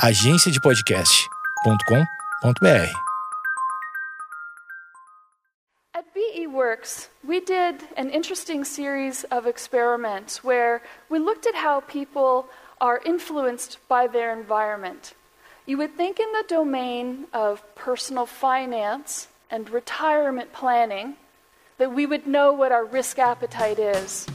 agenciadepodcast.com.br. At BE Works, we did an interesting series of experiments where we looked at how people are influenced by their environment. You would think in the domain of personal finance and retirement planning that we would know what our risk appetite is.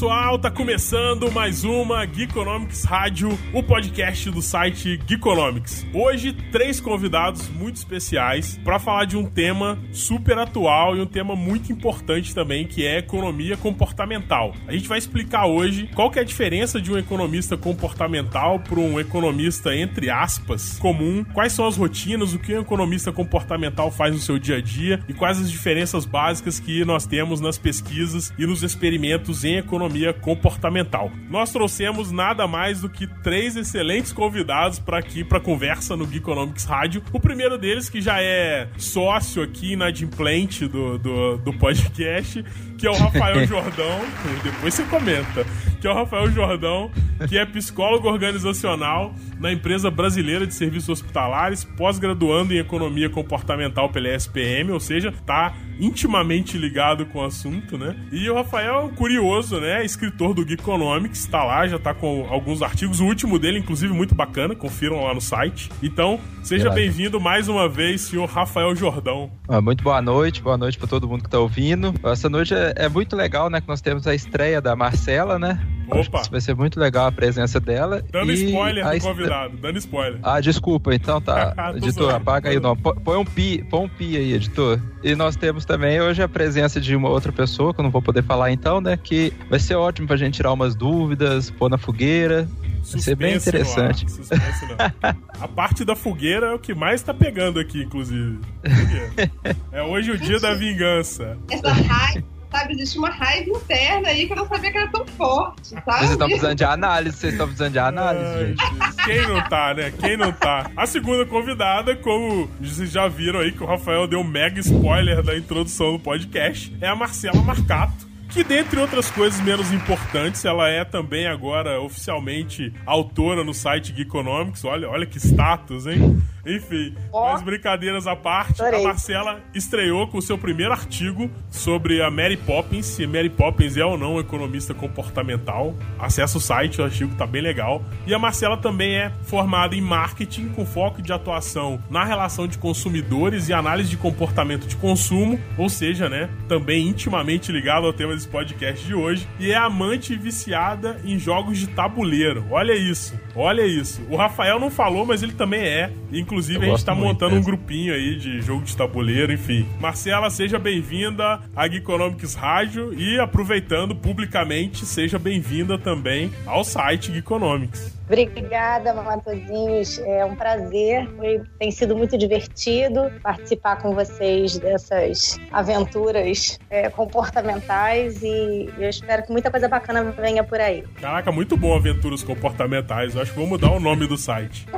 Pessoal, tá começando mais uma Geekonomics Rádio, o podcast do site Geekonomics. Hoje, três convidados muito especiais para falar de um tema super atual e um tema muito importante também, que é economia comportamental. A gente vai explicar hoje qual que é a diferença de um economista comportamental para um economista, entre aspas, comum, quais são as rotinas, o que um economista comportamental faz no seu dia a dia e quais as diferenças básicas que nós temos nas pesquisas e nos experimentos em economia comportamental. Nós trouxemos nada mais do que três excelentes convidados para aqui para conversa no Geekonomics Rádio. O primeiro deles que já é sócio aqui inadimplente do, do, do podcast, que é o Rafael Jordão. Depois você comenta. Que é o Rafael Jordão, que é psicólogo organizacional na empresa brasileira de serviços hospitalares, pós-graduando em economia comportamental pela SPM, ou seja, tá intimamente ligado com o assunto, né? E o Rafael é um curioso, né? Escritor do Geekonomics, tá lá, já tá com alguns artigos. O último dele, inclusive, muito bacana, confiram lá no site. Então, seja bem-vindo mais uma vez, senhor Rafael Jordão. Ah, muito boa noite, boa noite para todo mundo que tá ouvindo. Essa noite é, é, muito legal, né? Que nós temos a estreia da Marcela, né? Opa! Vai ser muito legal a presença dela. Dando e spoiler a do est- convidado, dando spoiler. Ah, desculpa, então tá. Tô editor, zoando. apaga aí o nome. Pô- Põe um pi, põe um pi aí, editor. E nós temos também hoje a presença de uma outra pessoa, que eu não vou poder falar então, né? Que vai ser ótimo pra gente tirar umas dúvidas, pôr na fogueira. Vai ser bem Suspense interessante. suspense não. A parte da fogueira é o que mais tá pegando aqui, inclusive. É hoje o dia da vingança. essa raiva, sabe? Existe uma raiva interna aí que eu não sabia que era tão forte, sabe? Vocês estão precisando de análise, vocês estão precisando de análise, Ai, gente. Quem não tá, né? Quem não tá? A segunda convidada, como vocês já viram aí que o Rafael deu um mega spoiler da introdução do podcast, é a Marcela Marcato. Que, dentre outras coisas menos importantes, ela é também agora oficialmente autora no site Geekonomics. Olha, olha que status, hein? Enfim, Ó. mas brincadeiras à parte, a Adorei. Marcela estreou com o seu primeiro artigo sobre a Mary Poppins, se Mary Poppins é ou não economista comportamental. Acesse o site, o artigo tá bem legal. E a Marcela também é formada em marketing com foco de atuação na relação de consumidores e análise de comportamento de consumo, ou seja, né, também intimamente ligado ao tema desse podcast de hoje, e é amante e viciada em jogos de tabuleiro. Olha isso. Olha isso. O Rafael não falou, mas ele também é. Inclusive, Eu a gente tá montando um grupinho aí de jogo de tabuleiro, enfim. Marcela, seja bem-vinda à Geekonomics Rádio e aproveitando publicamente, seja bem-vinda também ao site Geekonomics. Obrigada, Matosinhos. É um prazer. Foi- tem sido muito divertido participar com vocês dessas aventuras é, comportamentais e eu espero que muita coisa bacana venha por aí. Caraca, muito bom Aventuras Comportamentais. Eu acho que vou mudar o nome do site.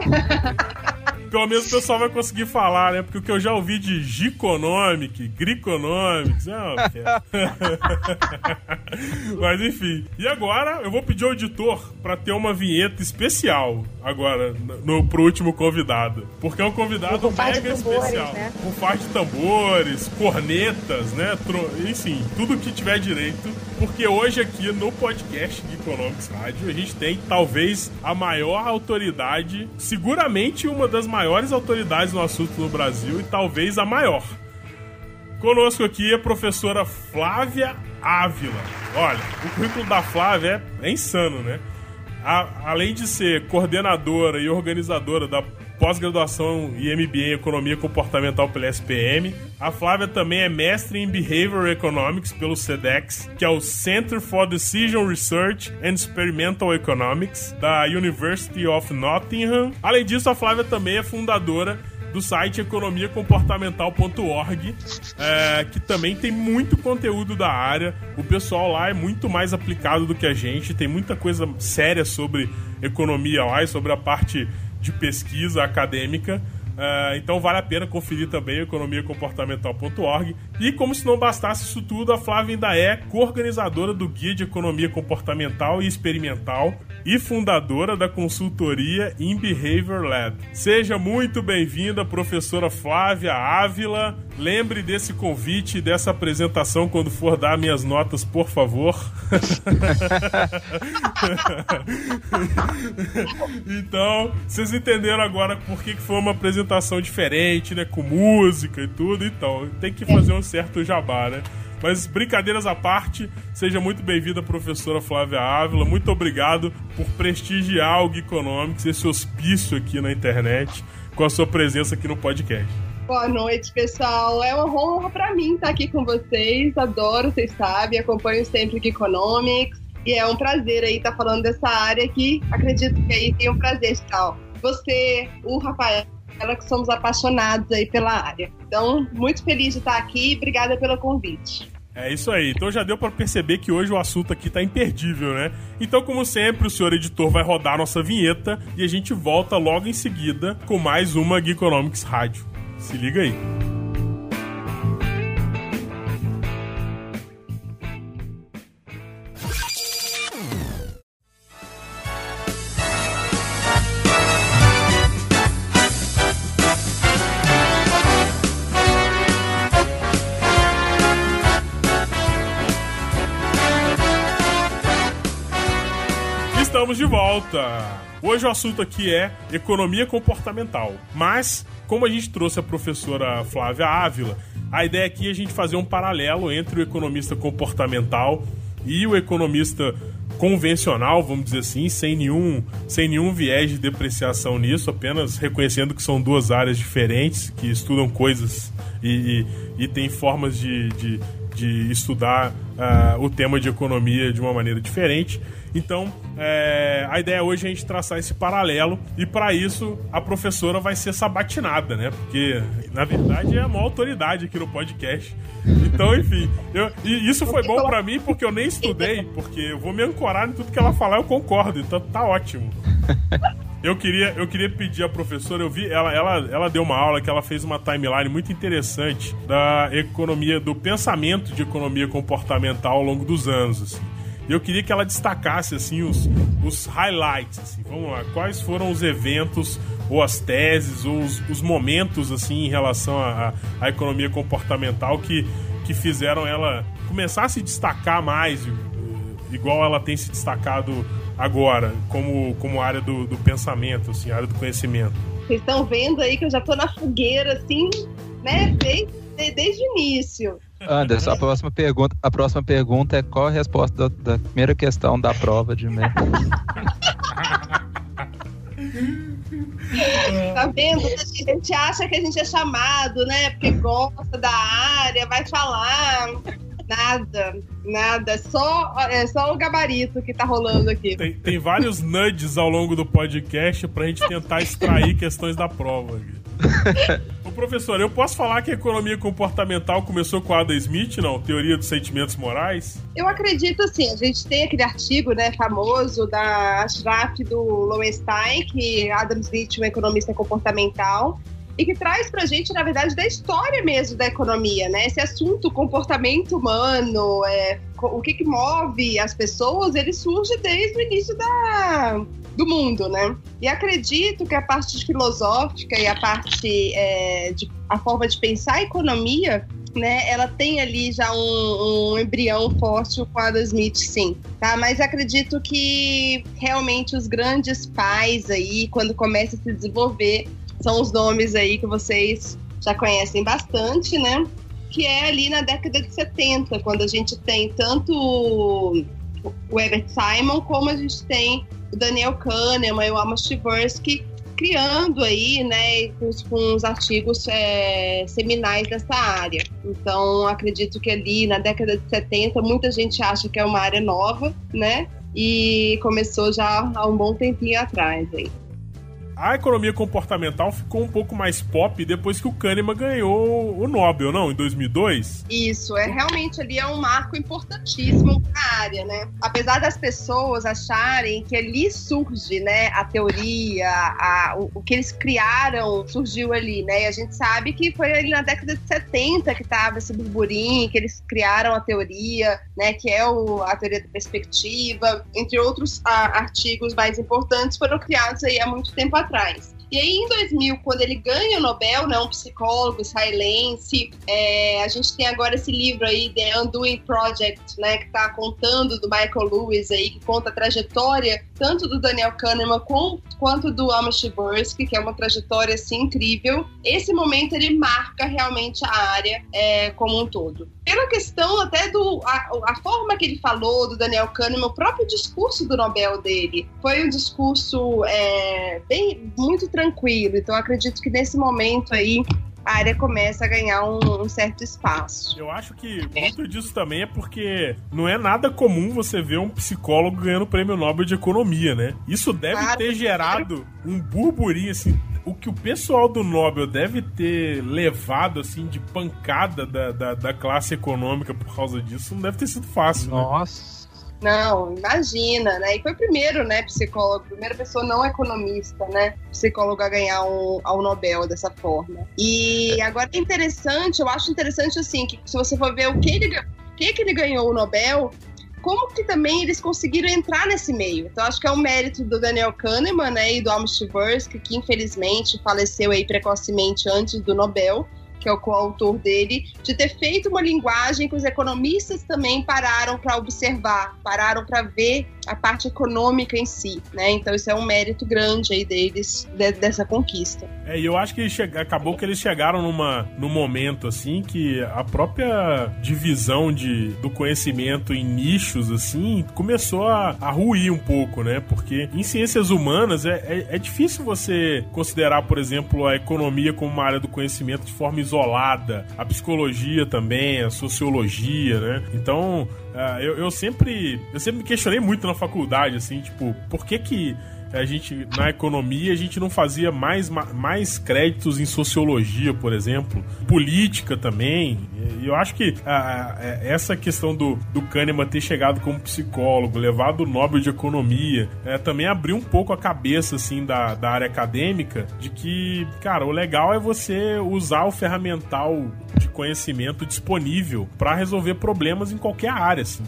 Pelo menos o pessoal vai conseguir falar, né? Porque o que eu já ouvi de Giconomic, Griconomics, é uma. Mas enfim. E agora eu vou pedir ao editor pra ter uma vinheta especial agora no, pro último convidado. Porque é um convidado mega tambores, especial. né? Com par de tambores, cornetas, né? Tro... Enfim, tudo que tiver direito. Porque hoje aqui no podcast de Economics Rádio a gente tem talvez a maior autoridade, seguramente uma das maiores autoridades no assunto no Brasil e talvez a maior. Conosco aqui é a professora Flávia Ávila. Olha, o currículo da Flávia é, é insano, né? A- além de ser coordenadora e organizadora da pós-graduação e MBA em Economia Comportamental pela SPM. A Flávia também é mestre em Behavioral Economics pelo CEDEX, que é o Center for Decision Research and Experimental Economics, da University of Nottingham. Além disso, a Flávia também é fundadora do site economiacomportamental.org, é, que também tem muito conteúdo da área. O pessoal lá é muito mais aplicado do que a gente, tem muita coisa séria sobre economia lá e sobre a parte de pesquisa acadêmica. Uh, então vale a pena conferir também economiacomportamental.org. E como se não bastasse isso tudo, a Flávia ainda é co-organizadora do Guia de Economia Comportamental e Experimental e fundadora da consultoria In Behavior Lab. Seja muito bem-vinda, professora Flávia Ávila. Lembre desse convite e dessa apresentação quando for dar minhas notas, por favor. então, vocês entenderam agora por que foi uma apresentação diferente, né? Com música e tudo. Então, tem que fazer um certo jabá, né? Mas brincadeiras à parte, seja muito bem-vinda, professora Flávia Ávila. Muito obrigado por prestigiar o Geekonomics, esse hospício aqui na internet, com a sua presença aqui no podcast. Boa noite, pessoal. É uma honra para mim estar aqui com vocês. Adoro, vocês sabem, acompanho sempre o Geekonomics. E é um prazer aí estar falando dessa área que acredito que aí tem um prazer tal. Você, o Rafael, ela que somos apaixonados aí pela área. Então, muito feliz de estar aqui obrigada pelo convite. É isso aí. Então já deu para perceber que hoje o assunto aqui tá imperdível, né? Então, como sempre, o senhor editor vai rodar a nossa vinheta e a gente volta logo em seguida com mais uma Geekonomics Rádio. Se liga aí. Estamos de volta! Hoje o assunto aqui é economia comportamental. Mas, como a gente trouxe a professora Flávia Ávila, a ideia aqui é a gente fazer um paralelo entre o economista comportamental e o economista convencional, vamos dizer assim, sem nenhum, sem nenhum viés de depreciação nisso, apenas reconhecendo que são duas áreas diferentes, que estudam coisas e, e, e têm formas de, de, de estudar uh, o tema de economia de uma maneira diferente. Então, é, a ideia hoje é a gente traçar esse paralelo e para isso a professora vai ser sabatinada, né? Porque na verdade é a maior autoridade aqui no podcast. Então, enfim, eu, e isso foi bom para mim porque eu nem estudei, porque eu vou me ancorar em tudo que ela falar, eu concordo, então tá ótimo. Eu queria, eu queria pedir à professora, eu vi, ela, ela, ela deu uma aula que ela fez uma timeline muito interessante da economia, do pensamento de economia comportamental ao longo dos anos, assim. Eu queria que ela destacasse assim os, os highlights, assim. Vamos lá, quais foram os eventos ou as teses ou os, os momentos assim em relação à, à economia comportamental que, que fizeram ela começar a se destacar mais, igual ela tem se destacado agora, como, como área do, do pensamento, assim, área do conhecimento. Vocês estão vendo aí que eu já tô na fogueira, assim, né? Desde, desde o início. Anderson, a próxima pergunta, a próxima pergunta é qual a resposta da, da primeira questão da prova de mim. tá vendo? A gente acha que a gente é chamado, né? Porque gosta da área, vai falar. Nada, nada. Só, é só o gabarito que tá rolando aqui. Tem, tem vários nudges ao longo do podcast pra gente tentar extrair questões da prova. Professor, eu posso falar que a economia comportamental começou com Adam Smith, não? Teoria dos sentimentos morais? Eu acredito assim, a gente tem aquele artigo, né, famoso da Ashraf do Lowenstein, que Adam Smith, um economista comportamental, e que traz pra gente, na verdade, da história mesmo da economia, né? Esse assunto, comportamento humano, é, o que, que move as pessoas, ele surge desde o início da, do mundo, né? E acredito que a parte filosófica e a parte é, de a forma de pensar a economia né, ela tem ali já um, um embrião forte com a Adam Smith, sim, tá? Mas acredito que realmente os grandes pais aí, quando começa a se desenvolver, são os nomes aí que vocês já conhecem bastante, né? Que é ali na década de 70, quando a gente tem tanto o Herbert Simon como a gente tem o Daniel Kahneman e o Amos Tversky criando aí, né, com, com os artigos é, seminais dessa área. Então, acredito que ali na década de 70, muita gente acha que é uma área nova, né? E começou já há um bom tempinho atrás aí a economia comportamental ficou um pouco mais pop depois que o Kahneman ganhou o Nobel, não? Em 2002? Isso, é realmente ali é um marco importantíssimo para a área, né? Apesar das pessoas acharem que ali surge, né, a teoria, a, o, o, que eles criaram surgiu ali, né? E a gente sabe que foi ali na década de 70 que estava esse burburinho, que eles criaram a teoria, né, que é o, a teoria da perspectiva, entre outros a, artigos mais importantes foram criados aí há muito tempo atrás. E aí, em 2000, quando ele ganha o Nobel, né, um psicólogo israelense, é, a gente tem agora esse livro aí, The Undoing Project, né, que está contando do Michael Lewis aí, que conta a trajetória tanto do Daniel Kahneman com, quanto do Amish Tversky, que é uma trajetória assim incrível. Esse momento ele marca realmente a área é, como um todo. Pela questão até do a, a, forma que ele falou do Daniel Kahneman, o próprio discurso do Nobel dele foi um discurso é, bem muito tranquilo. Então acredito que nesse momento aí a área começa a ganhar um, um, certo espaço. Eu acho que muito disso também é porque não é nada comum você ver um psicólogo ganhando o prêmio Nobel de Economia, né? Isso deve claro. ter gerado um burburinho, assim, o que o pessoal do Nobel deve ter levado, assim, de pancada da, da, da classe econômica por causa disso, não deve ter sido fácil, né? Nossa. Né? Não, imagina, né? E foi o primeiro, né, psicólogo, primeira pessoa não economista, né, psicólogo a ganhar um, ao Nobel dessa forma. E agora é interessante, eu acho interessante assim, que se você for ver o que ele, o que, que ele ganhou o Nobel, como que também eles conseguiram entrar nesse meio. Então, acho que é um mérito do Daniel Kahneman né, e do Amos Tversky, que infelizmente faleceu aí precocemente antes do Nobel, que é o coautor dele, de ter feito uma linguagem que os economistas também pararam para observar, pararam para ver a parte econômica em si, né? Então isso é um mérito grande aí deles de, dessa conquista. É, e eu acho que acabou que eles chegaram numa num momento assim que a própria divisão de, do conhecimento em nichos assim começou a, a ruir um pouco, né? Porque em ciências humanas é, é, é difícil você considerar, por exemplo, a economia como uma área do conhecimento de forma isolada, a psicologia também, a sociologia, né? Então uh, eu, eu sempre eu sempre me questionei muito na faculdade, assim, tipo, por que que a gente, na economia, a gente não fazia mais, mais créditos em sociologia, por exemplo, política também. E eu acho que a, a, essa questão do, do Kahneman ter chegado como psicólogo, levado o Nobel de Economia, é, também abriu um pouco a cabeça, assim, da, da área acadêmica, de que, cara, o legal é você usar o ferramental de conhecimento disponível para resolver problemas em qualquer área, assim.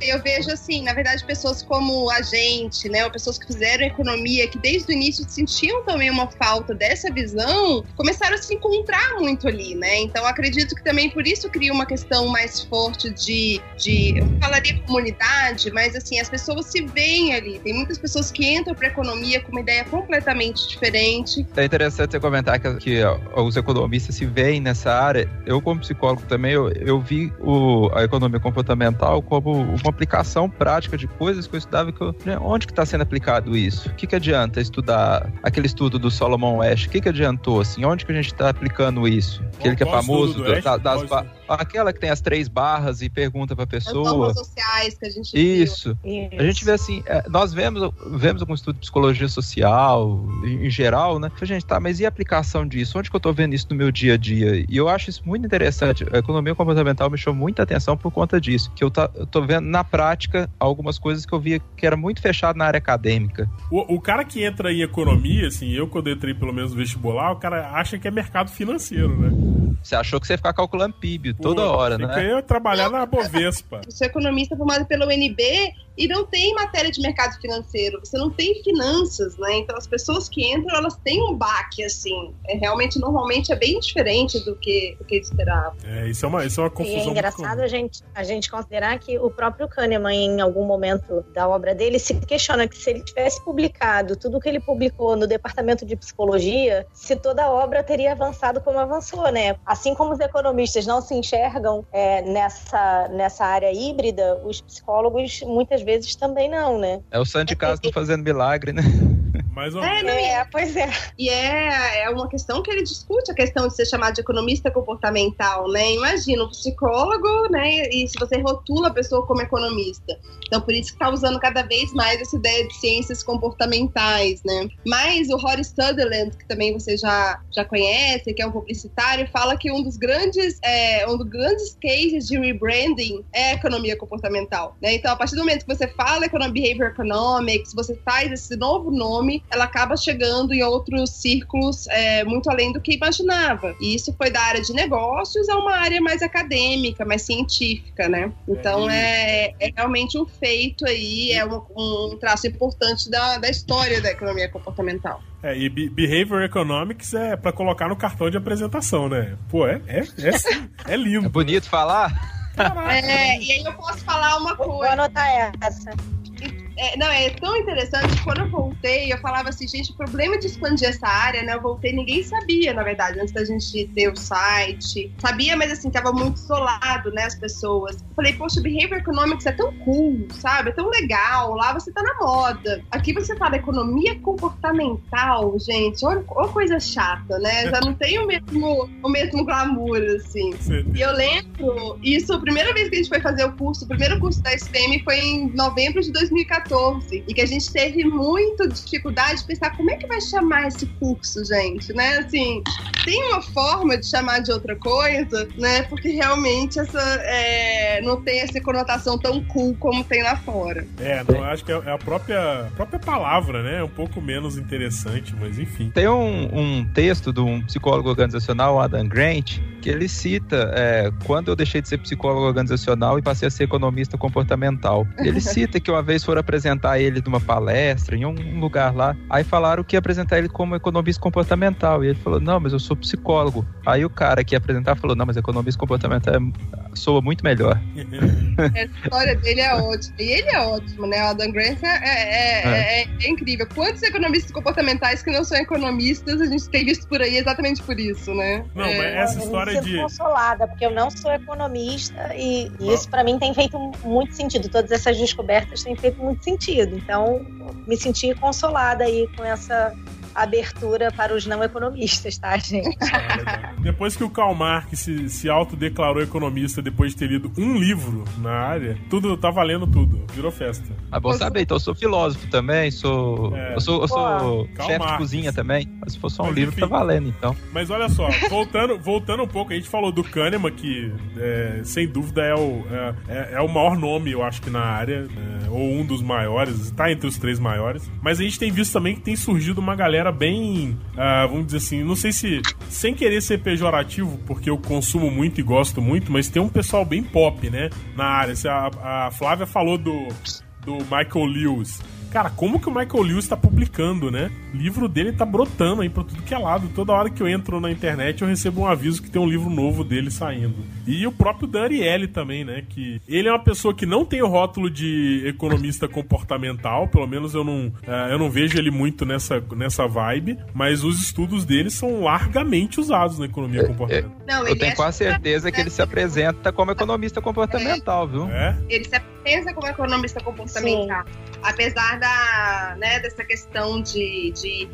Eu vejo, assim, na verdade, pessoas como a gente, né, ou pessoas que fizeram economia economia, que desde o início sentiam também uma falta dessa visão, começaram a se encontrar muito ali, né? Então acredito que também por isso cria uma questão mais forte de, de eu falaria comunidade, mas assim, as pessoas se veem ali. Tem muitas pessoas que entram para economia com uma ideia completamente diferente. É interessante você comentar que, que ó, os economistas se veem nessa área. Eu, como psicólogo também, eu, eu vi o, a economia comportamental como uma aplicação prática de coisas que eu estudava. Que eu, né, onde que está sendo aplicado isso? Que, que adianta estudar aquele estudo do Solomon West? O que, que adiantou, assim? Onde que a gente está aplicando isso? Aquele que é famoso, da, das, aquela que tem as três barras e pergunta pra pessoa. As sociais que a gente Isso. Viu. A gente vê assim, é, nós vemos, vemos algum estudo de psicologia social, em, em, geral, né? A gente, tá, mas e a aplicação disso? Onde que eu tô vendo isso no meu dia a dia? E eu acho isso muito interessante. A economia comportamental me chamou muita atenção por conta disso. Que eu, tá, eu tô vendo na prática algumas coisas que eu via que era muito fechado na área acadêmica. O, o, cara que entra em economia, assim, eu quando entrei pelo menos no vestibular, o cara acha que é mercado financeiro, né? Você achou que você ia ficar calculando PIB Pô, toda hora, né? Eu trabalhar na Bovespa. Eu sou economista formado pelo UNB e não tem matéria de mercado financeiro, você não tem finanças, né? Então as pessoas que entram, elas têm um baque, assim. É, realmente, normalmente é bem diferente do que, do que eles esperavam. É, isso é uma, isso é uma confusão. E é engraçado a gente, a gente considerar que o próprio Kahneman, em algum momento da obra dele, se questiona que se ele tivesse publicado tudo o que ele publicou no departamento de psicologia, se toda a obra teria avançado como avançou, né? Assim como os economistas não se enxergam é, nessa, nessa área híbrida, os psicólogos muitas vezes também não, né? É o Sandy Castro fazendo milagre, né? Mais ou É, menos. não, É, pois é. E é, é uma questão que ele discute, a questão de ser chamado de economista comportamental, né? Imagina, um psicólogo, né? E se você rotula a pessoa como economista. Então, por isso que está usando cada vez mais essa ideia de ciências comportamentais, né? Mas o Horace Sutherland, que também você já, já conhece, que é um publicitário, fala que um dos grandes, é, um dos grandes cases de rebranding é a economia comportamental, né? Então, a partir do momento que você fala economia behavior economics, você faz esse novo nome, ela acaba chegando em outros círculos é, muito além do que imaginava. E isso foi da área de negócios a uma área mais acadêmica, mais científica, né? Então é, é realmente um feito aí, é um, um traço importante da, da história da economia comportamental. É, e be- Behavior Economics é pra colocar no cartão de apresentação, né? Pô, é, é, é, é É lindo. bonito falar? É, e aí eu posso falar uma Vou coisa. anotar essa. É, não, é tão interessante que quando eu voltei, eu falava assim, gente, o problema de expandir essa área, né? Eu voltei, ninguém sabia, na verdade, antes da gente ter o site. Sabia, mas assim, tava muito isolado, né, as pessoas. Eu falei, poxa, Behavior Economics é tão cool, sabe? É tão legal. Lá você tá na moda. Aqui você fala economia comportamental, gente. Olha, olha coisa chata, né? Já não tem o mesmo, o mesmo glamour, assim. Você- E eu lembro, isso, a primeira vez que a gente foi fazer o curso, o primeiro curso da SPM foi em novembro de 2014. E que a gente teve muita dificuldade de pensar como é que vai chamar esse curso, gente, né? Assim, tem uma forma de chamar de outra coisa, né? Porque realmente essa é, não tem essa conotação tão cool como tem lá fora. É, não, acho que é é a própria, própria palavra, né? É um pouco menos interessante, mas enfim. Tem um, um texto de um psicólogo organizacional, Adam Grant, que ele cita é, quando eu deixei de ser psicólogo organizacional e passei a ser economista comportamental. Ele cita que uma vez foram apresentar ele numa palestra em um lugar lá, aí falaram que ia apresentar ele como economista comportamental. E ele falou: Não, mas eu sou psicólogo. Aí o cara que ia apresentar falou: Não, mas economista comportamental é- soa muito melhor. A história dele é ótima. E ele é ótimo, né? O Adam Grant é, é, é- é- é incrível. Quantos economistas comportamentais que não são economistas a gente tem visto por aí exatamente por isso, né? Não, É. mas essa eu história de. consolada, porque eu não sou economista e e isso pra mim tem feito muito sentido. Todas essas descobertas têm feito muito sentido. Então, me senti consolada aí com essa abertura para os não economistas, tá, gente? Ah. Depois que o Karl Marx se, se autodeclarou economista depois de ter lido um livro na área, tudo tá valendo tudo. Virou festa. Ah, bom saber, então eu sou filósofo também, sou. É. Eu sou, eu sou chefe Marx. de cozinha também. Mas se for só um Mas livro, enfim. tá valendo, então. Mas olha só, voltando, voltando um pouco, a gente falou do Kahneman, que é, sem dúvida é o, é, é- é o maior nome, eu acho que na área, é, ou um dos maiores, tá entre os três maiores. Mas a gente tem visto também que tem surgido uma galera bem, ah, vamos dizer assim, não sei se sem querer ser pejorativo, porque eu consumo muito e gosto muito, mas tem um pessoal bem pop, né, na área. A, a Flávia falou do, do Michael Lewis. Cara, como que o Michael Lewis tá publicando, né? O livro dele tá brotando aí pra tudo que é lado. Toda hora que eu entro na internet eu recebo um aviso que tem um livro novo dele saindo. E o próprio Dan Ariely também, né? Que ele é uma pessoa que não tem o rótulo de economista comportamental, pelo menos eu não, eh, eu não vejo ele muito nessa, nessa vibe, mas os estudos dele são largamente usados na economia comportamental. Não, Eu tenho é quase certeza que ele se apresenta como economista comportamental, viu? É? ele se pensa como economista comportamental. Apesar da, né, dessa questão de, de,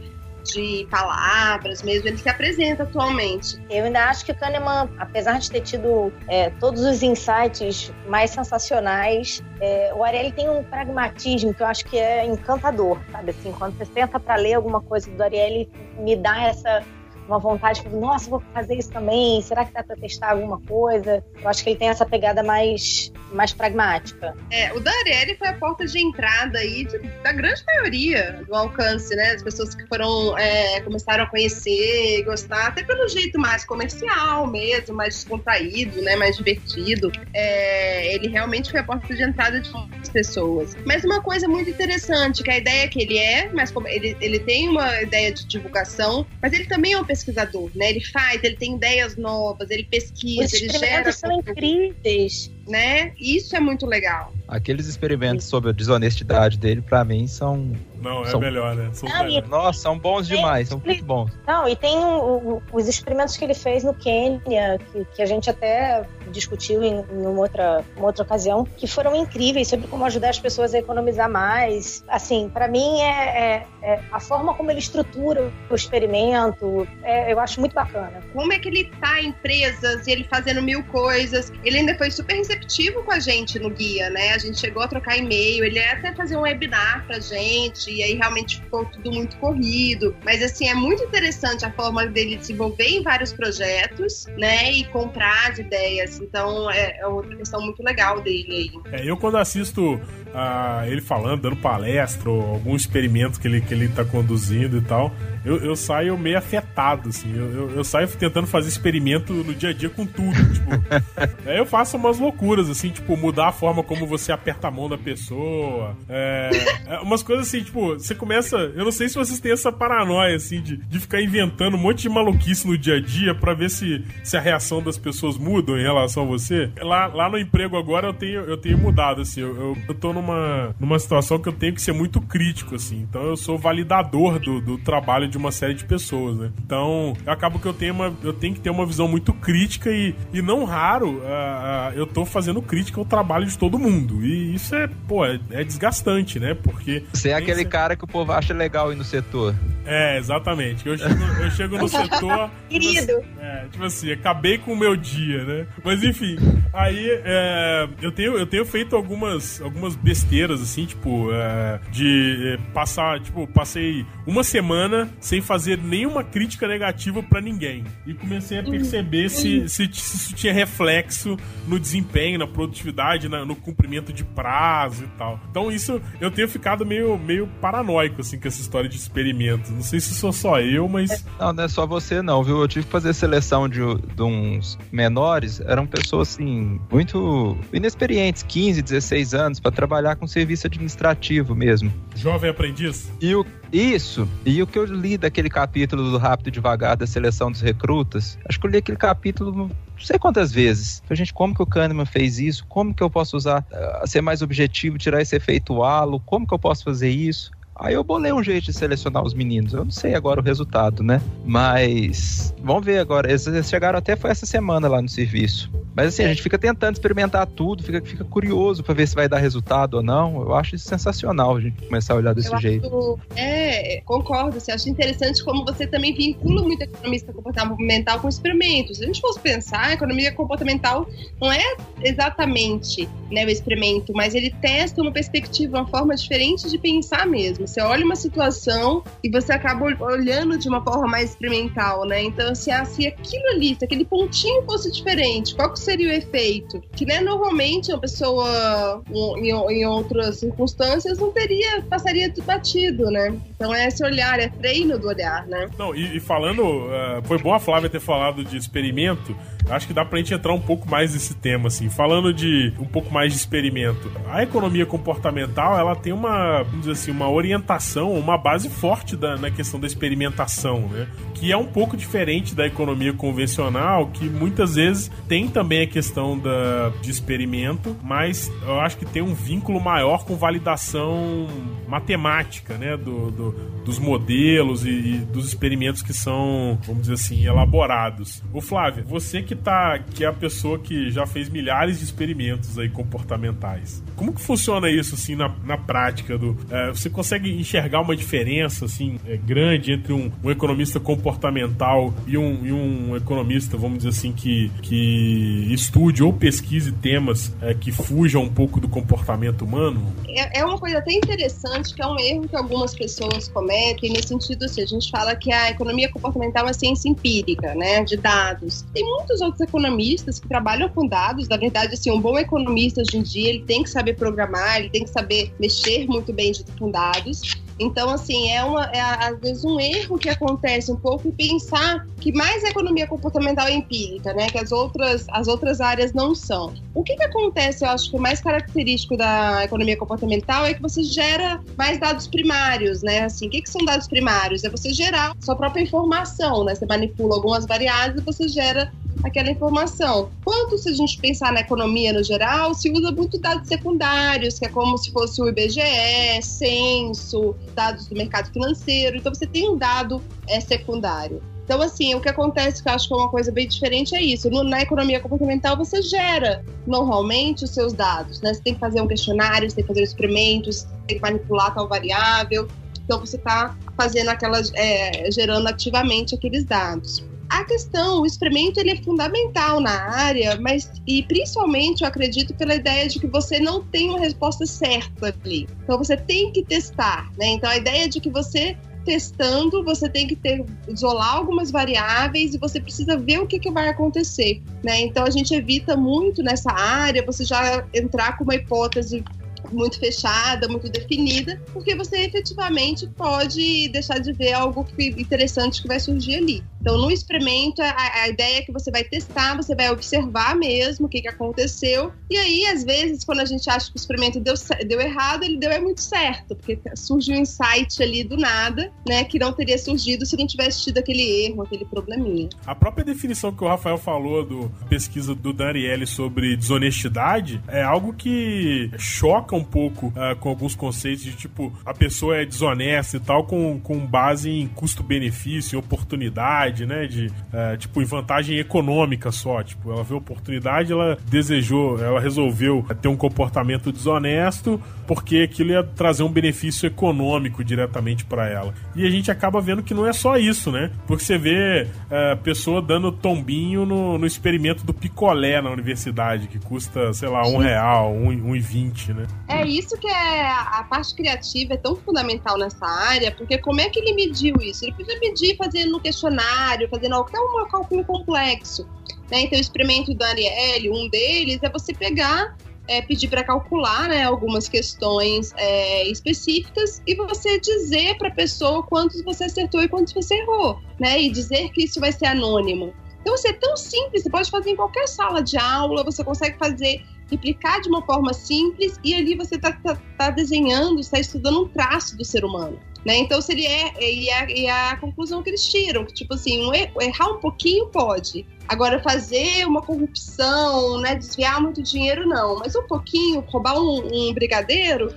de palavras mesmo, ele se apresenta atualmente. Eu ainda acho que o Kahneman, apesar de ter tido é, todos os insights mais sensacionais, é, o Ariely tem um pragmatismo que eu acho que é encantador, sabe? Assim, quando você senta para ler alguma coisa do Ariely, me dá essa uma vontade de, nossa, vou fazer isso também. Será que dá para testar alguma coisa? Eu acho que ele tem essa pegada mais mais pragmática. É, o da foi a porta de entrada aí de- da grande maioria do alcance, né? As pessoas que foram, é, começaram a conhecer gostar, até pelo jeito mais comercial mesmo, mais descontraído, né? Mais divertido. É, ele realmente foi a porta de entrada de muitas pessoas. Mas uma coisa muito interessante, que a ideia que ele é, mas ele, ele tem uma ideia de divulgação, mas ele também é um pesquisador, né? Ele faz, ele tem ideias novas, ele pesquisa, Os ele gera experimentos são incríveis. Né? Isso é muito legal. Aqueles experimentos sobre a desonestidade dele, para mim, são. Não, é são... melhor, né? São Não, e- melhores. Nossa, são bons demais, são muito bons. Não, e tem o- o- os experimentos que ele fez no Quênia, que, que a gente até discutiu em, em uma, outra, uma outra ocasião, que foram incríveis sobre como ajudar as pessoas a economizar mais. Assim, para mim, é, é- é a forma como ele estrutura o experimento, é, eu acho muito bacana. Como é que ele tá em empresas e ele fazendo mil coisas. Ele ainda foi super receptivo com a gente no guia, né? A gente chegou a trocar e-mail, ele ia até fazer um webinar pra gente, e aí realmente ficou tudo muito corrido. Mas assim, é muito interessante a forma dele se envolver em vários projetos, né? E comprar as ideias. Então é, é outra questão muito legal dele aí. É, eu quando assisto ah, ele falando, dando palestra, ou algum experimento que ele, que ele tá conduzindo e tal, eu, eu saio meio afetado, assim. Eu, eu, eu saio tentando fazer experimento no dia a dia com tudo. Tipo, aí eu faço umas loucuras, assim, tipo, mudar a forma como você aperta a mão da pessoa. É, é, umas coisas assim, tipo, você começa. Eu não sei se vocês têm essa paranoia, assim, de, de ficar inventando um monte de maluquice no dia a dia pra ver se, se a reação das pessoas mudam em relação a você. Lá, lá no emprego agora eu tenho, eu tenho mudado, assim. Eu, eu, eu tô numa, numa situação que eu tenho que ser muito crítico, assim. Então eu sou validador do, do trabalho de uma série de pessoas, né? Então, eu acabo que eu tenho, uma, eu tenho que ter uma visão muito crítica e, e não raro ah, ah, eu tô fazendo crítica ao trabalho de todo mundo. E isso é, pô, é, é desgastante, né? Porque. Você é aquele cara que o povo acha legal ir no setor. É, exatamente. Eu chego, eu chego no setor. Querido. É, tipo assim, acabei com o meu dia, né? Mas enfim, aí é, eu, tenho, eu tenho feito algumas, algumas besteiras, assim, tipo, é, de é, passar, tipo, passei uma semana sem fazer nenhuma crítica negativa pra ninguém. E comecei a perceber se, se, se isso tinha reflexo no desempenho, na produtividade, na- no cumprimento de prazo e tal. Então isso, eu tenho ficado meio, meio paranoico, assim, com essa história de experimento. Não sei se sou só eu, mas... Não, não é só você não, viu? Eu tive que fazer seleção de, de uns menores, eram pessoas assim, muito inexperientes, 15, 16 anos, pra trabalhar com serviço administrativo mesmo. Jovem aprendiz? E o, isso, e o que eu li daquele capítulo do Rápido e Devagar da seleção dos recrutas, acho que eu li aquele capítulo não sei quantas vezes. Falei, gente, como que o Kahneman fez isso? Como que eu posso usar, ah, ser mais objetivo, tirar esse efeito halo? Como que eu posso fazer isso? Aí eu bolei um jeito de selecionar os meninos. Eu não sei agora o resultado, né? Mas vamos ver agora. Eles chegaram até foi essa semana lá no serviço. Mas assim, a gente fica tentando experimentar tudo, fica, fica curioso pra ver se vai dar resultado ou não. Eu acho isso sensacional a gente começar a olhar desse Eu jeito. acho, é, concordo. Você acha interessante como você também vincula muito a economia comportamental com experimentos. Se a gente fosse pensar, a economia comportamental não é exatamente né, o experimento, mas ele testa uma perspectiva, uma forma diferente de pensar mesmo. Você olha uma situação e você acaba ol- olhando de uma forma mais experimental, né? Então, assim, ah, se aquilo ali, se aquele pontinho fosse diferente, qual que seria o efeito? Que, né, normalmente uma pessoa em, em outras circunstâncias não teria, passaria batido, né? Então é esse olhar, é treino do olhar, né? Não, e, e falando, eh, foi bom a Flávia ter falado de experimento. Acho que dá pra gente entrar um pouco mais nesse tema, assim. Falando de um pouco mais de experimento. A economia comportamental, ela tem uma, vamos dizer assim, uma orientação, uma base forte da, na questão da experimentação, né? Que é um pouco diferente da economia convencional, que muitas vezes tem também a questão da, de experimento, mas eu acho que tem um vínculo maior com validação matemática, né? Do, do- dos modelos e, e dos experimentos que são, vamos dizer assim, elaborados. Ô Flávio, você que tá, que é a pessoa que já fez milhares de experimentos aí comportamentais. Como que funciona isso assim na, na prática? Do, é, você consegue enxergar uma diferença assim é, grande entre um, um economista comportamental e um, e um economista, vamos dizer assim, que, que estude ou pesquise temas é, que fujam um pouco do comportamento humano? É, é uma coisa até interessante, que é um erro que algumas pessoas cometem, nesse sentido, assim, a gente fala que a economia comportamental é ciência empírica, né, de dados. Tem muitos outros economistas que trabalham com dados, na verdade, assim, um bom economista hoje em dia, ele tem que saber programar, ele tem que saber mexer muito bem com dados. Então, assim, é, uma, é às vezes um erro que acontece um pouco e pensar que mais a economia comportamental é empírica, né? Que as outras, as outras áreas não são. O que, que acontece, eu acho que o mais característico da economia comportamental é que você gera mais dados primários, né? Assim, o que, que são dados primários? É você gerar sua própria informação, né? Você manipula algumas variáveis e você gera aquela informação. Quanto se a gente pensar na economia no geral, se usa muito dados secundários, que é como se fosse o IBGE, censo, dados do mercado financeiro. Então você tem um dado é, secundário. Então, assim, o que acontece, que eu acho que é uma coisa bem diferente, é isso. No, na economia comportamental, você gera normalmente os seus dados, né? Você tem que fazer um questionário, você tem que fazer experimentos, tem que manipular tal variável. Então, você está fazendo aquelas, é, gerando ativamente aqueles dados. A questão, o experimento ele é fundamental na área, mas e principalmente eu acredito pela ideia de que você não tem uma resposta certa ali. Então você tem que testar, né? Então a ideia de que você testando, você tem que ter, isolar algumas variáveis e você precisa ver o que, que vai acontecer. Né? Então a gente evita muito nessa área você já entrar com uma hipótese muito fechada, muito definida, porque você efetivamente pode deixar de ver algo interessante que vai surgir ali. Então, no experimento, a, a, ideia é que você vai testar, você vai observar mesmo o que, que aconteceu. E aí, às vezes, quando a gente acha que o experimento deu, deu errado, ele deu é muito certo, porque surgiu um insight ali do nada, né, que não teria surgido se não tivesse tido aquele erro, aquele probleminha. A própria definição que o Rafael falou do pesquisa do Daniele sobre desonestidade é algo que choca um pouco uh, com alguns conceitos de tipo, a pessoa é desonesta e tal, com, com base em custo-benefício, oportunidade né? De, é, tipo, em vantagem econômica só. Tipo, ela vê oportunidade, ela desejou, ela resolveu ter um comportamento desonesto porque aquilo ia trazer um benefício econômico diretamente para ela. E a gente acaba vendo que não é só isso, né? Porque você vê é, pessoa dando tombinho no, no experimento do picolé na universidade, que custa, sei lá, um real, um, um e vinte, né? É isso que é a parte criativa é tão fundamental nessa área, porque como é que ele mediu isso? Ele podia medir fazendo no questionário fazendo algo que é um cálculo complexo. Né? Então, o experimento do Ariel, um deles é você pegar, é, pedir para calcular né, algumas questões é, específicas e você dizer para a pessoa quantos você acertou e quantos você errou, né? E dizer que isso vai ser anônimo. Então, isso é tão simples, você pode fazer em qualquer sala de aula, você consegue fazer, replicar de uma forma simples e ali você está tá, tá desenhando, está estudando um traço do ser humano. Né? Então, se ele é. E a, e a conclusão que eles tiram, que, tipo assim, um errar um pouquinho pode. Agora, fazer uma corrupção, né? Desviar muito dinheiro, não. Mas um pouquinho, roubar um, um brigadeiro,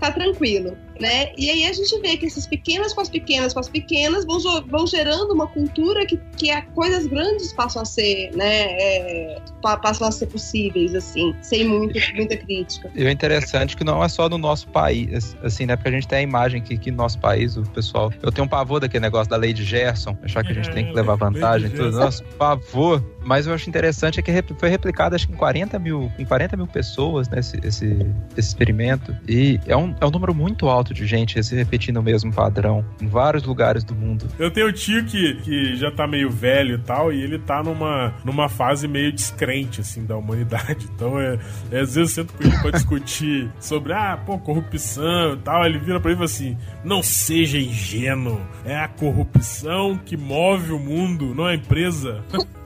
tá tranquilo né? E aí a gente vê que essas pequenas com as pequenas com as pequenas vão, vão gerando uma cultura que, que é, coisas grandes passam a ser, né? É, passam a ser possíveis, assim, sem muito, muita crítica. E o interessante é que não é só no nosso país, assim, né? Porque a gente tem a imagem que, que no nosso país, o pessoal. Eu tenho um pavor daquele negócio da lei de Gerson, achar que a gente tem que levar vantagem, tudo. Nosso pavor. Mas eu acho interessante é que foi replicado, acho que em 40 mil, em 40 mil pessoas, né? Esse, esse, esse experimento. E é um, é um número muito alto de gente se repetindo o mesmo padrão em vários lugares do mundo. Eu tenho um tio que, que já tá meio velho e tal, e ele tá numa, numa fase meio descrente, assim, da humanidade. Então, é, é às vezes eu sento com ele pra discutir sobre, ah, pô, corrupção e tal. Ele vira pra mim e fala assim: não seja ingênuo, é a corrupção que move o mundo, não a empresa.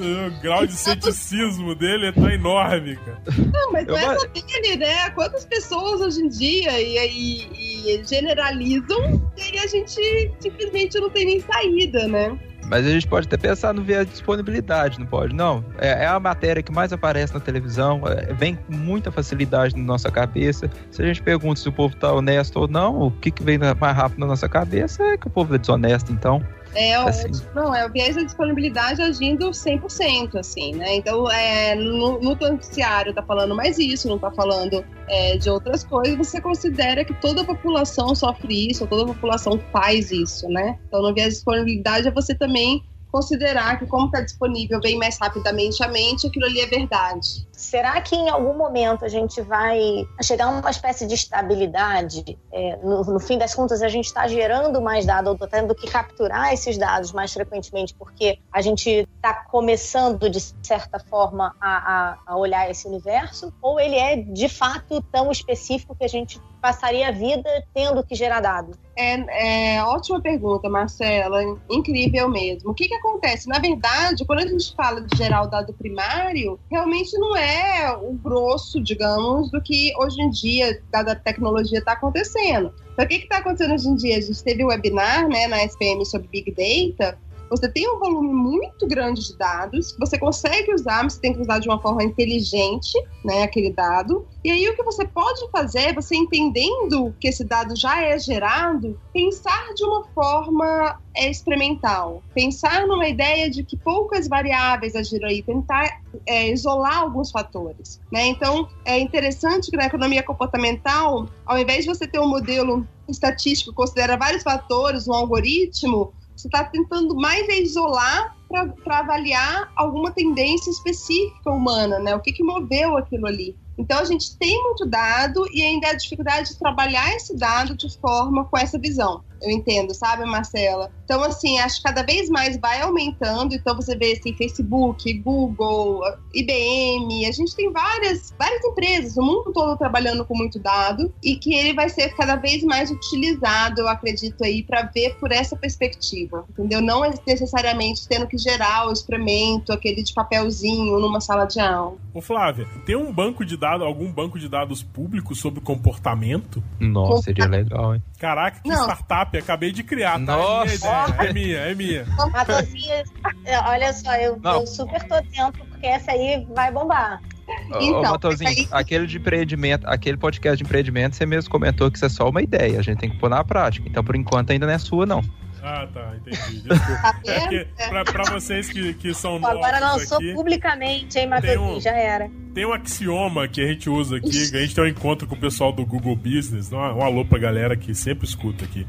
o grau de ceticismo dele tá enorme, cara. Não, mas não é só dele, né? Quantas pessoas hoje em dia e, e, e generalizam e a gente simplesmente não tem nem saída, né? Mas a gente pode até pensar no ver a disponibilidade, não pode? Não. É, é a matéria que mais aparece na televisão, é, vem com muita facilidade na nossa cabeça. Se a gente pergunta se o povo está honesto ou não, o que, que vem mais rápido na nossa cabeça é que o povo é desonesto, então. É, assim. não, é o viés da disponibilidade agindo 100%, assim, né? Então, é, no, no noticiário tá falando mais isso, não tá falando é, de outras coisas, você considera que toda a população sofre isso, toda a população faz isso, né? Então, no viés da disponibilidade é você também considerar que como está disponível bem mais rapidamente a mente, aquilo ali é verdade. Será que em algum momento a gente vai chegar a uma espécie de estabilidade? É, no, no, fim das contas, a gente está gerando mais dados, ou está tendo que capturar esses dados mais frequentemente, porque a gente está começando, de certa forma, a, a, a olhar esse universo? Ou ele é, de fato, tão específico que a gente passaria a vida tendo que gerar dados? É, é, ótima pergunta, Marcela. Incrível mesmo. O que, que acontece? Na verdade, quando a gente fala de gerar o dado primário, realmente não é o grosso, digamos, do que hoje em dia, dada a tecnologia, está acontecendo. Então, o que está acontecendo hoje em dia? A gente teve um webinar né, na SPM sobre Big Data Você tem um volume muito grande de dados, você consegue usar, mas você tem que usar de uma forma inteligente, né, aquele dado. E aí o que você pode fazer, você entendendo que esse dado já é gerado, pensar de uma forma é, experimental, pensar numa ideia de que poucas variáveis agiram aí, tentar é, isolar alguns fatores. Né? Então é interessante que na economia comportamental, ao invés de você ter um modelo estatístico que considera vários fatores, um algoritmo, você está tentando mais isolar para avaliar alguma tendência específica humana, né? O que, que moveu aquilo ali. Então a gente tem muito dado e ainda a dificuldade de trabalhar esse dado de forma com essa visão. Eu entendo, sabe, Marcela? Então, assim, acho que cada vez mais vai aumentando. Então, você vê assim, Facebook, Google, IBM, a gente tem várias, várias empresas, o mundo todo trabalhando com muito dado e que ele vai ser cada vez mais utilizado, eu acredito, aí, para ver por essa perspectiva. Entendeu? Não é necessariamente tendo que gerar o experimento, aquele de papelzinho numa sala de aula. Ô, Flávia, tem um banco de dados, algum banco de dados público sobre comportamento? Nossa, seria legal, hein? Caraca, que Não. startup, acabei de criar, tá? Nossa. É minha, é minha, é minha. Olha só, eu, eu, super tô dentro, porque essa aí vai bombar. Então, Ô, Matosinho, aí... aquele de empreendimento, aquele podcast de empreendimento, você mesmo comentou que isso é só uma ideia, a gente tem que pôr na prática. Então, por enquanto, ainda não é sua, não. Ah, tá, entendi. Desculpa. Tá é que, pra, pra, vocês que, que são novos Agora lançou aqui, publicamente, hein, Matheus? Um, já era. Tem um axioma que a gente usa aqui, a gente tem um encontro com o pessoal do Google Business, um, um alô pra galera que sempre escuta aqui.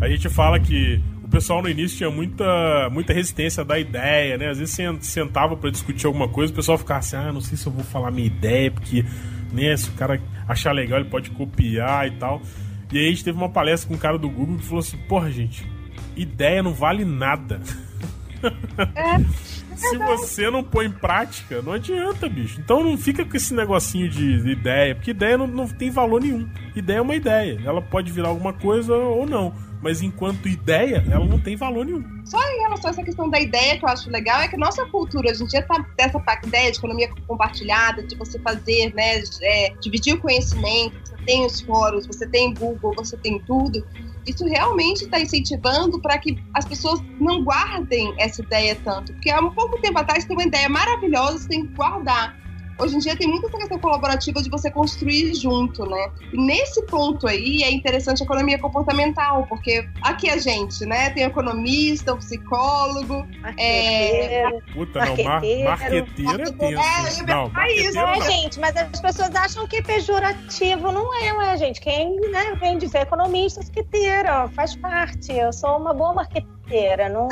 A gente fala que o pessoal no início tinha muita, muita resistência da ideia, né? Às vezes sentava para discutir alguma coisa, o pessoal ficava assim, ah, não sei se eu vou falar minha ideia, porque né, se o cara achar legal, ele pode copiar e tal. E aí a gente teve uma palestra com um cara do Google que falou assim, porra, gente, ideia não vale nada. É. Se você não põe em prática, não adianta, bicho. Então não fica com esse negocinho de ideia, porque ideia não, não tem valor nenhum. Ideia é uma ideia. Ela pode virar alguma coisa ou não. Mas enquanto ideia, ela não tem valor nenhum. Só em relação a essa questão da ideia que eu acho legal é que nossa cultura hoje em dia tá dessa ideia de economia compartilhada, de você fazer, né, é, dividir o conhecimento, tem os fóruns, você tem Google, você tem tudo isso realmente está incentivando para que as pessoas não guardem essa ideia tanto. Porque há um pouco tempo atrás tem uma ideia maravilhosa, você tem que guardar. Hoje em dia tem muita essa questão colaborativa de você construir junto, né? E nesse ponto aí é interessante a economia comportamental, porque aqui a gente, né, tem economista, um psicólogo, é... Puta, não, mar marqueteiro é tenso. É, não, marqueteiro é, gente, mas as pessoas acham que é pejorativo, não é, ué, gente. Quem né, vem dizer economista, marqueteiro, faz parte. Eu sou uma boa marqueteira inteira. Não,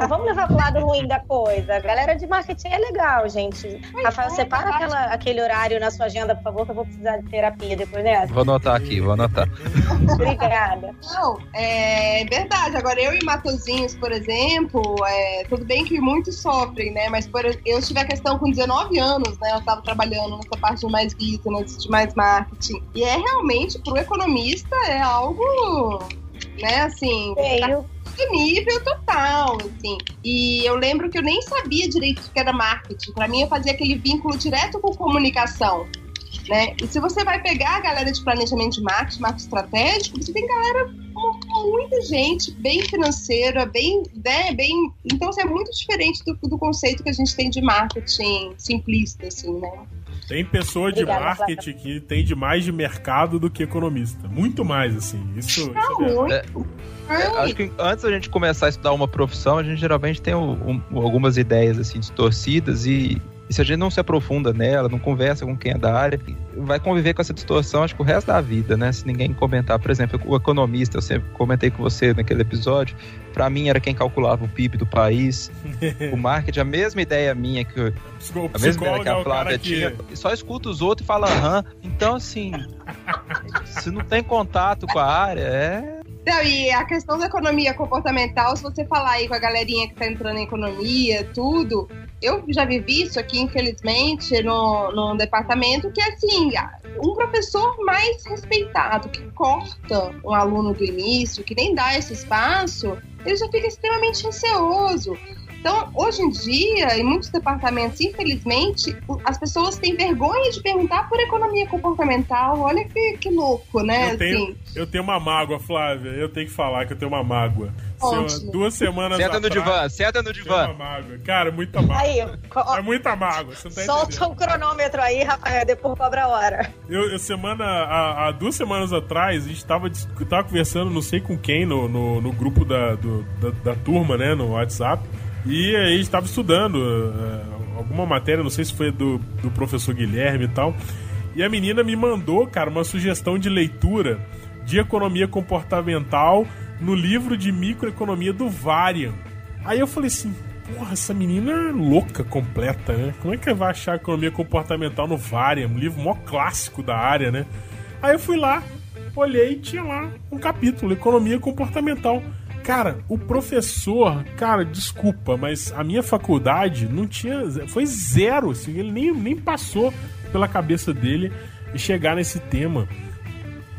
não vamos levar pro lado ruim da coisa. A galera de marketing é legal, gente. Rafael, separa aquela, aquele horário na sua agenda, por favor, que eu vou precisar de terapia depois dessa. Vou anotar aqui, vou anotar. Obrigada. Não, é verdade. Agora, eu e Matozinhos, por exemplo, é, tudo bem que muitos sofrem, né? Mas por, eu tive a questão com 19 anos, né? Eu estava trabalhando nessa parte de mais business, de mais marketing. E é realmente, para o economista, é algo, né, assim... Feio nível total, assim. E eu lembro que eu nem sabia direito o que era marketing. Para mim, eu fazia aquele vínculo direto com comunicação. Né? E se você vai pegar a galera de planejamento de marketing, marketing estratégico, você tem galera muita gente bem financeira, bem, né, bem. Então, assim, é muito diferente do, do conceito que a gente tem de marketing simplista, assim, né? Tem pessoa de Obrigada, marketing que tem de mais de mercado do que economista. Muito mais, assim. Isso, Não, isso é, é, acho que antes da gente começar a estudar uma profissão, a gente geralmente tem um, um, algumas ideias assim distorcidas e, e, se a gente não se aprofunda nela, não conversa com quem é da área, vai conviver com essa distorção acho que o resto da vida, né? Se ninguém comentar, por exemplo, o economista, eu sempre comentei com você naquele episódio, para mim era quem calculava o PIB do país. o marketing, a mesma ideia minha que eu, a mesma ideia que a é Flávia tinha, que... só escuta os outros e fala aham. Então assim, se não tem contato com a área, é não, e a questão da economia comportamental, se você falar aí com a galerinha que tá entrando em economia, tudo, eu já vivi isso aqui, infelizmente, no, no departamento, que é assim, um professor mais respeitado, que corta um aluno do início, que nem dá esse espaço, ele já fica extremamente receoso. Então, hoje em dia, em muitos departamentos, infelizmente, as pessoas têm vergonha de perguntar por economia comportamental. Olha que, que louco, né? Eu tenho, assim. eu tenho uma mágoa, Flávia. Eu tenho que falar que eu tenho uma mágoa. Se, duas semanas Senta atrás, no divã, senta no divã. Uma mágoa. Cara, muita mágoa. Aí, é muita mágoa. Você não tá solta entendendo. o cronômetro aí, Rafael, depois cobra a hora. Eu, eu semana, há, há, duas semanas atrás, a gente tava, tava conversando, não sei com quem, no, no, no grupo da, do, da, da, turma, né, no WhatsApp. E aí a gente tava estudando uh, alguma matéria, não sei se foi do, do professor Guilherme e tal. E a menina me mandou, cara, uma sugestão de leitura de economia comportamental no livro de microeconomia do Varian. Aí eu falei assim, porra, essa menina é louca completa, né? Como é que vai achar economia comportamental no Varian? Um livro mó clássico da área, né? Aí eu fui lá, olhei e tinha lá um capítulo, economia comportamental. Cara, o professor, cara, desculpa, mas a minha faculdade não tinha. Foi zero, assim, ele nem, nem passou pela cabeça dele chegar nesse tema.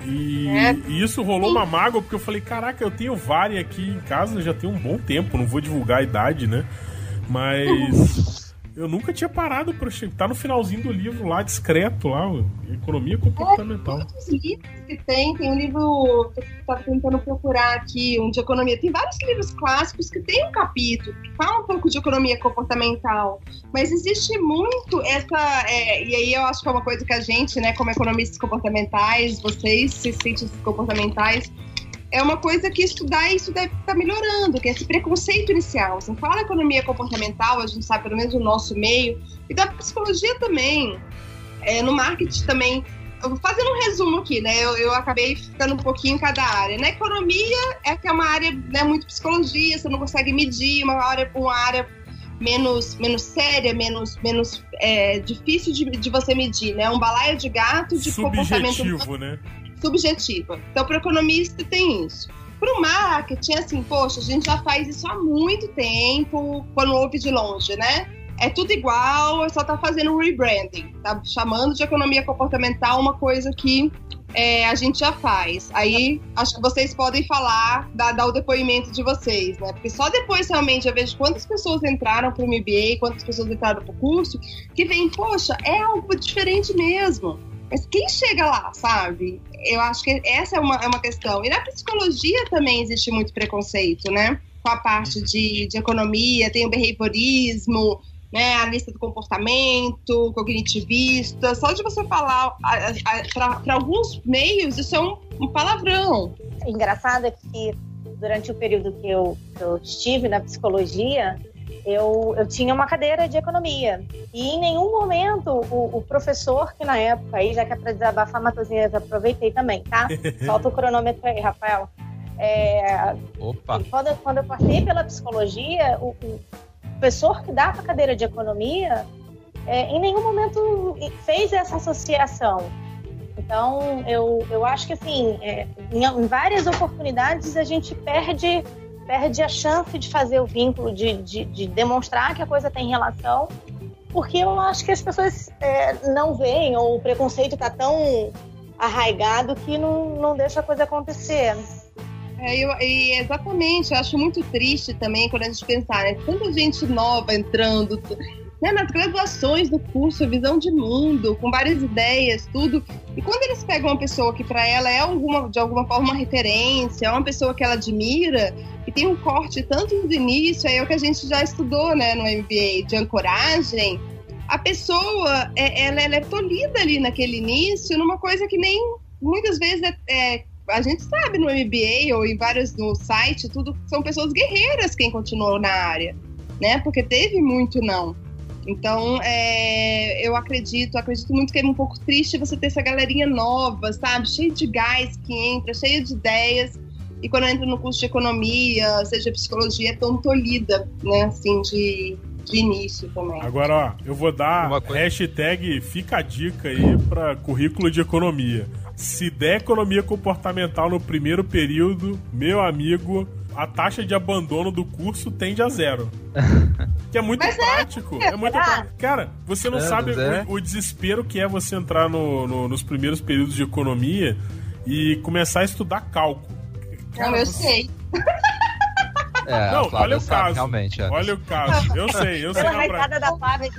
E, é. e, isso rolou uma mágoa, porque eu falei, caraca, eu tenho Vari aqui em casa já tem um bom tempo, não vou divulgar a idade, né? Mas eu nunca tinha parado para chegar. Tá no finalzinho do livro lá, discreto lá, Economia Comportamental. É, muitos livros que tem, tem um livro que tava tentando procurar aqui, um de economia. Tem vários livros clássicos que tem um capítulo que fala um pouco de economia comportamental. Mas existe muito essa. É, e aí eu acho que é uma coisa que a gente, né, como economistas comportamentais, vocês, cientistas comportamentais, é uma coisa que estudar isso deve estar melhorando, que é esse preconceito inicial. Assim, fala economia comportamental, a gente sabe pelo menos o nosso meio, e da psicologia também, é, no marketing também. Fazendo um resumo aqui, né? Eu, eu, acabei ficando um pouquinho em cada área. Na economia é que é uma área né, muito psicologia, você não consegue medir, uma área, uma área menos, menos séria, menos, menos é, difícil de, de você medir, né? Um balaio de gato de Subjetivo, comportamento. né? Subjetiva. Então, para o economista tem isso. Para o marketing, assim, poxa, a gente já faz isso há muito tempo, quando ouve de longe, né? É tudo igual, só tá fazendo rebranding, tá chamando de economia comportamental uma coisa que é, a gente já faz. Aí acho que vocês podem falar, dar, dar, o depoimento de vocês, né? Porque só depois realmente eu vejo quantas pessoas entraram para o MBA, quantas pessoas entraram para o curso, que vem, poxa, é algo diferente mesmo. Mas quem chega lá, sabe? Eu acho que essa é uma, é uma questão. E na psicologia também existe muito preconceito, né? Com a parte de, de economia, tem o behaviorismo, né, a lista do comportamento, cognitivista. Só de você falar para alguns meios, isso é um, um palavrão. Engraçado é que durante o período que eu, que eu estive na psicologia, eu, eu tinha uma cadeira de economia. E em nenhum momento o, o professor, que na época, aí, já que é para desabafar Matosinhas, aproveitei também, tá? Solta o cronômetro aí, Rafael. É, Opa! Quando, quando eu passei pela psicologia, o, o professor que dava a cadeira de economia, é, em nenhum momento fez essa associação. Então, eu, eu acho que, assim, é, em, em várias oportunidades a gente perde perde a chance de fazer o vínculo, de, de, de demonstrar que a coisa tem relação, porque eu acho que as pessoas é, não veem, ou o preconceito está tão arraigado que não, não deixa a coisa acontecer. É, eu, e exatamente, eu acho muito triste também quando a gente pensar, né? Tanta gente nova entrando, né, nas graduações do curso, visão de mundo, com várias ideias, tudo. E quando eles pegam uma pessoa que para ela é alguma, de alguma forma uma referência, é uma pessoa que ela admira, tem um corte tanto no início, aí é o que a gente já estudou né, no MBA, de ancoragem, a pessoa, é, ela, ela é tolhida ali naquele início, numa coisa que nem muitas vezes é, é a gente sabe no MBA ou em vários no site, tudo são pessoas guerreiras quem continuou na área, né? Porque teve muito não. Então, é, eu acredito, acredito muito que é um pouco triste você ter essa galerinha nova, sabe? Cheia de gás que entra, cheia de ideias. E quando entra no curso de economia, seja psicologia, é tão tolhida, né? Assim, de, de início também. Agora, ó, eu vou dar hashtag fica a dica aí para currículo de economia. Se der economia comportamental no primeiro período, meu amigo, a taxa de abandono do curso tende a zero. Que é muito Mas é. prático. É, é muito prático. Cara, você não é, sabe é. o, o, desespero que é você entrar no, no, nos primeiros períodos de economia e começar a estudar cálculo. Cara, não, eu você... sei. É, Não, olha o sabe, caso. Realmente, é. Olha o caso. Eu sei, eu sei Pela risada da Flávia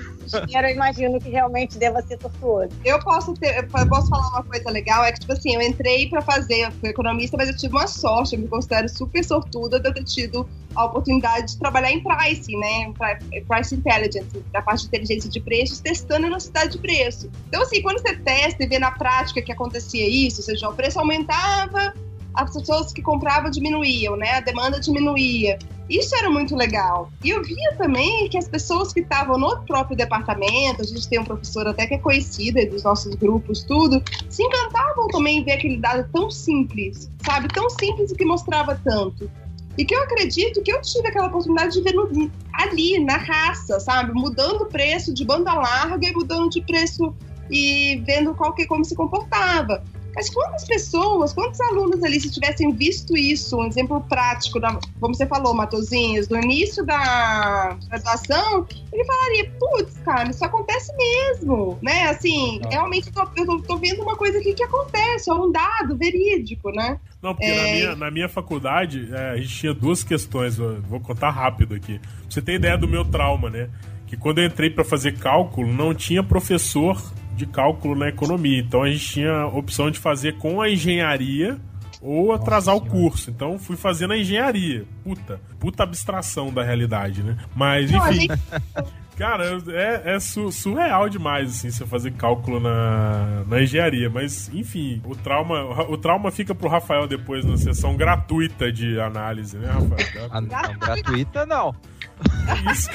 dinheiro, eu imagino que realmente deva ser tortuoso. Eu posso ter, eu posso falar uma coisa legal, é que, tipo assim, eu entrei pra fazer, eu fui economista, mas eu tive uma sorte, eu me considero super sortuda de eu ter tido a oportunidade de trabalhar em pricing, né? Pri- Price Intelligence, da parte de inteligência de preços, testando a velocidade de preço. Então, assim, quando você testa e vê na prática que acontecia isso, ou seja, o preço aumentava, as pessoas que compravam diminuíam, né? A demanda diminuía. Isso era muito legal. E eu via também que as pessoas que estavam no próprio departamento, a gente tem um professor até que é conhecido dos nossos grupos, tudo, se encantavam também em ver aquele dado tão simples, sabe? Tão simples e que mostrava tanto. E que eu acredito que eu tive aquela oportunidade de ver no- ali, na raça, sabe? Mudando o preço de banda larga e mudando de preço e vendo qual que, como se comportava. Mas quantas pessoas, quantos alunos ali, se tivessem visto isso, um exemplo prático, da, como você falou, Matozinhos, no início da graduação, ele falaria, putz, cara, isso acontece mesmo, né? Assim, Ah. realmente eu tô, eu tô- vendo uma coisa aqui que acontece, é um dado verídico, né? Não, porque na, É. minha, na minha faculdade, é, a gente tinha duas questões, vou contar rápido aqui. Pra você ter ideia do meu trauma, né? Que quando eu entrei pra fazer cálculo, não tinha professor de cálculo na economia. Então a gente tinha a opção de fazer com a engenharia ou atrasar o curso. Então fui fazer na engenharia. Puta, puta abstração da realidade, né? Mas enfim. gente Cara, é, é su- surreal demais, assim, você fazer cálculo na, na engenharia. Mas, enfim, o trauma, o trauma fica pro Rafael depois na sessão gratuita de análise, né, Rafael? Ah, não, gratuita não. Isso.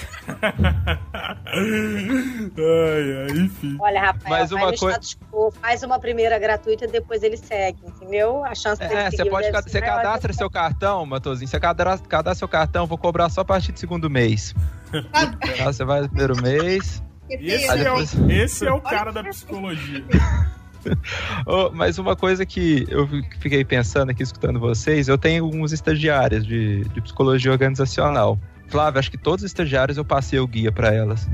ai, ai, enfim. Olha, Rafael, Mas uma no coi- status quo, faz uma primeira gratuita e depois ele segue, entendeu? A chance dele É, você pode ser você cadastra seu cartão, Matozinho. Você cadastra, cadastra seu cartão, vou cobrar só a partir do segundo mês. tá você vai no primeiro mês. Esse Aí é, o, esse é o cara da psicologia. Ô, mas uma coisa que eu fiquei pensando aqui, escutando vocês, eu tenho uns estagiários de, de psicologia organizacional. Flávio, acho que todos os estagiários eu passei o guia para elas.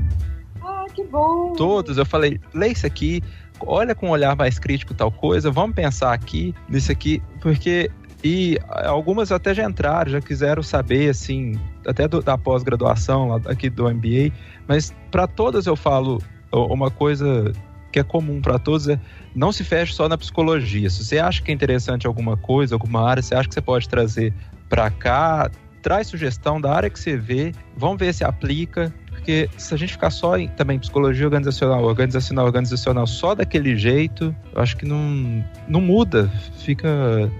Ah, que bom. Todos, eu falei, lê isso aqui, olha com um olhar mais crítico tal coisa, vamos pensar aqui, nisso aqui, porque. E algumas até já entraram, já quiseram saber, assim, até do- da pós-graduação aqui do MBA, mas para todas eu falo uma coisa que é comum para todos é não se feche só na psicologia. Se você acha que é interessante alguma coisa, alguma área, você acha que você pode trazer para cá, traz sugestão da área que você vê, vamos ver se aplica, porque se a gente ficar só em também psicologia organizacional, organizacional, organizacional só daquele jeito, eu acho que não, não muda. Fica.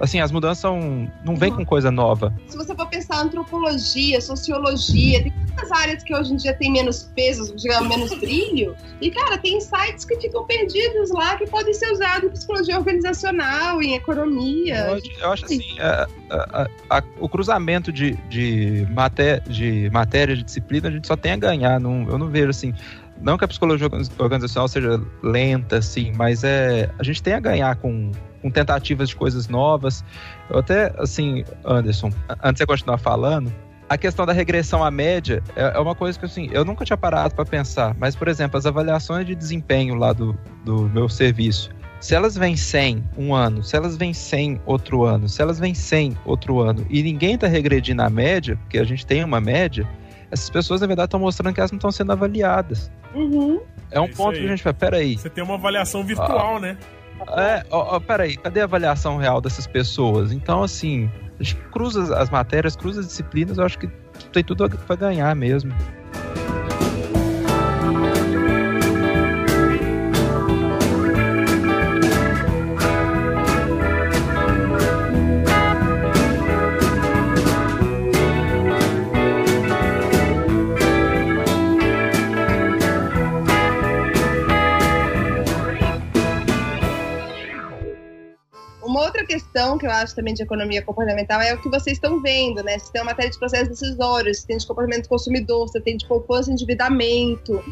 Assim, as mudanças são, não vem com coisa nova. Se você for pensar antropologia, sociologia, tem tantas áreas que hoje em dia tem menos peso, digamos, menos brilho. E, cara, tem insights que ficam perdidos lá que podem ser usados em psicologia organizacional, em economia. Eu, acho- eu acho assim, a- a- a- o cruzamento de, de, maté de matéria, de disciplina, a gente só tem a ganhar. Não, eu não vejo assim. Não que a psicologia organiz- organizacional seja lenta, assim, mas é, a gente tem a ganhar com, com tentativas de coisas novas. Eu até, assim, Anderson, antes de você continuar falando, a questão da regressão à média é, é uma coisa que, assim, eu nunca tinha parado para pensar. Mas, por exemplo, as avaliações de desempenho lá do, do meu serviço, se elas vêm 100 um ano, se elas vêm 100 outro ano, se elas vêm 100 outro ano e ninguém está regredindo a média, porque a gente tem uma média, essas pessoas na verdade estão mostrando que elas não estão sendo avaliadas. Uhum. É um É ponto aí. que a gente fala, peraí, Você tem uma avaliação virtual, né? é, ó, ó, peraí, cadê a avaliação real dessas pessoas? Então, assim, a gente cruza as- as matérias, cruza as disciplinas, eu acho que tem tudo para ganhar mesmo. Questão que eu acho também de economia comportamental é o que vocês estão vendo, né? Você tem uma matéria de processos decisórios, você tem de comportamento do consumidor, você tem de poupança e endividamento.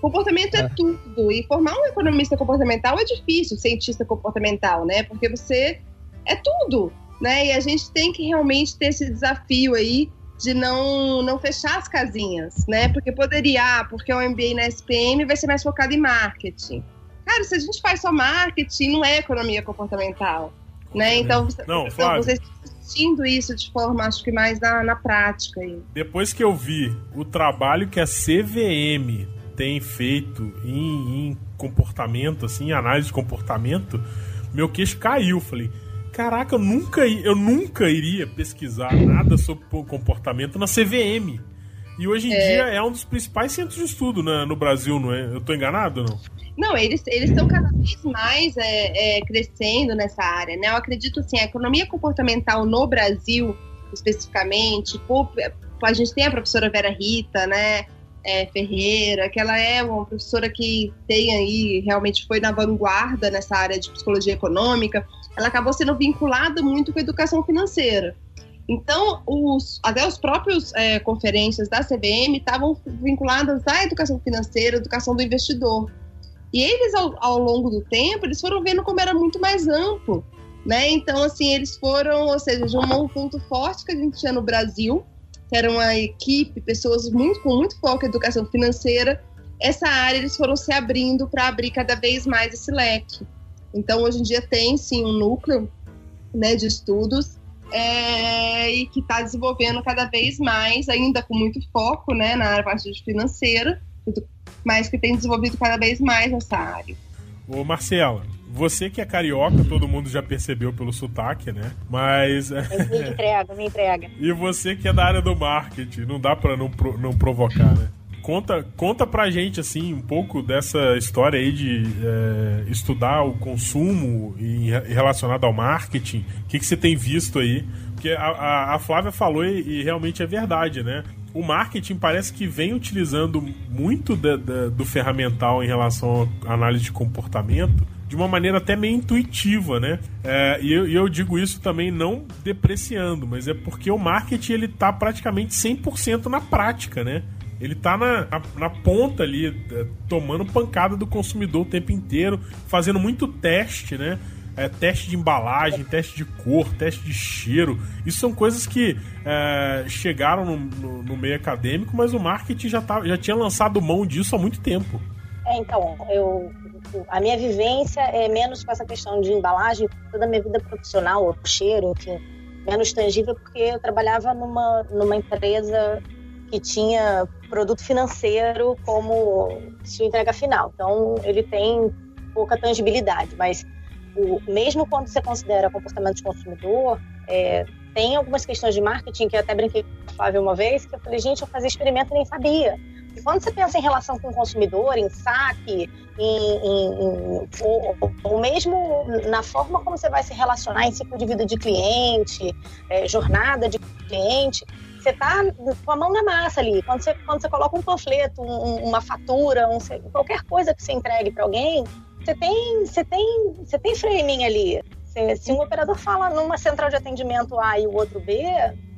Comportamento é. É. tudo. E formar um economista comportamental é difícil, cientista comportamental, né? Porque você é tudo, né? E a gente tem que realmente ter esse desafio aí de não, não fechar as casinhas, né? Porque poderia, ah, porque o MBA na SPM vai ser mais focado em marketing. Cara, se a gente faz só marketing, não é economia comportamental, né? Então, você- Não, então Flávio. vocês discutindo isso de forma, acho que mais na, na prática. Aí. Depois que eu vi o trabalho que a CVM tem feito em, em comportamento, assim, em análise de comportamento, meu queixo caiu. Falei, caraca, eu nunca, eu nunca iria pesquisar nada sobre comportamento na CVM. E hoje em é... dia é um dos principais centros de estudo né, no Brasil, não é? Eu tô enganado ou não? Não, eles estão cada vez mais é, é, crescendo nessa área, né? Eu acredito assim, a economia comportamental no Brasil, especificamente, pô, a gente tem a professora Vera Rita, né? É, Ferreira, que ela é uma professora que tem aí, realmente foi na vanguarda nessa área de psicologia econômica, ela acabou sendo vinculada muito com a educação financeira. Então, os, até os próprios é, conferências da CBM estavam vinculadas à educação financeira, educação do investidor. E eles, ao, ao, longo do tempo, eles foram vendo como era muito mais amplo, né? Então, assim, eles foram, ou seja, de um ponto forte que a gente tinha no Brasil, que era uma equipe, pessoas muito, com muito foco em educação financeira, essa área eles foram se abrindo para abrir cada vez mais esse leque. Então, hoje em dia tem, sim, um núcleo né, de estudos é, e que está desenvolvendo cada vez mais, ainda com muito foco né, na parte financeira, mas que tem desenvolvido cada vez mais essa área. Ô Marcela, você que é carioca, todo mundo já percebeu pelo sotaque, né? Mas. Me entrega, me entrega. E você que é da área do marketing, não dá pra não, não provocar, né? Conta, conta pra gente, assim, um pouco dessa história aí de é, estudar o consumo e relacionado ao marketing. O que, que você tem visto aí? Porque a, a, a Flávia falou e, e, realmente é verdade, né? O marketing parece que vem utilizando muito da, da, do ferramental em relação à análise de comportamento de uma maneira até meio intuitiva, né? É, e, eu, e, eu, digo isso também não depreciando, mas é porque o marketing ele tá praticamente 100% na prática, né? Ele tá na, na, na, ponta ali, é, tomando pancada do consumidor o tempo inteiro, fazendo muito teste, né? É, teste de embalagem, teste de cor, teste de cheiro. Isso são coisas que é, chegaram no, no, no, meio acadêmico, mas o marketing já, tá, já tinha lançado mão disso há muito tempo. É, então, eu, a minha vivência é menos com essa questão de embalagem, toda a minha vida profissional, o cheiro, enfim, menos tangível, porque eu trabalhava numa, numa empresa que tinha produto financeiro como sua entrega final. Então, ele tem pouca tangibilidade, mas o, mesmo quando você considera comportamento de consumidor, é, tem algumas questões de marketing que eu até brinquei com a Flávia uma vez, que eu falei, gente, eu fazia experimento e nem sabia. E quando você pensa em relação com o consumidor, em saque, em, em, em ou, ou, mesmo na forma como você vai se relacionar em ciclo de vida de cliente, é, jornada de cliente, você tá com a mão na massa ali. Quando você, quando você coloca um panfleto, um, uma fatura, um, qualquer coisa que você entregue para alguém, você tem, você tem, você tem framing ali. Se, se, um operador fala numa central de atendimento A e o outro B,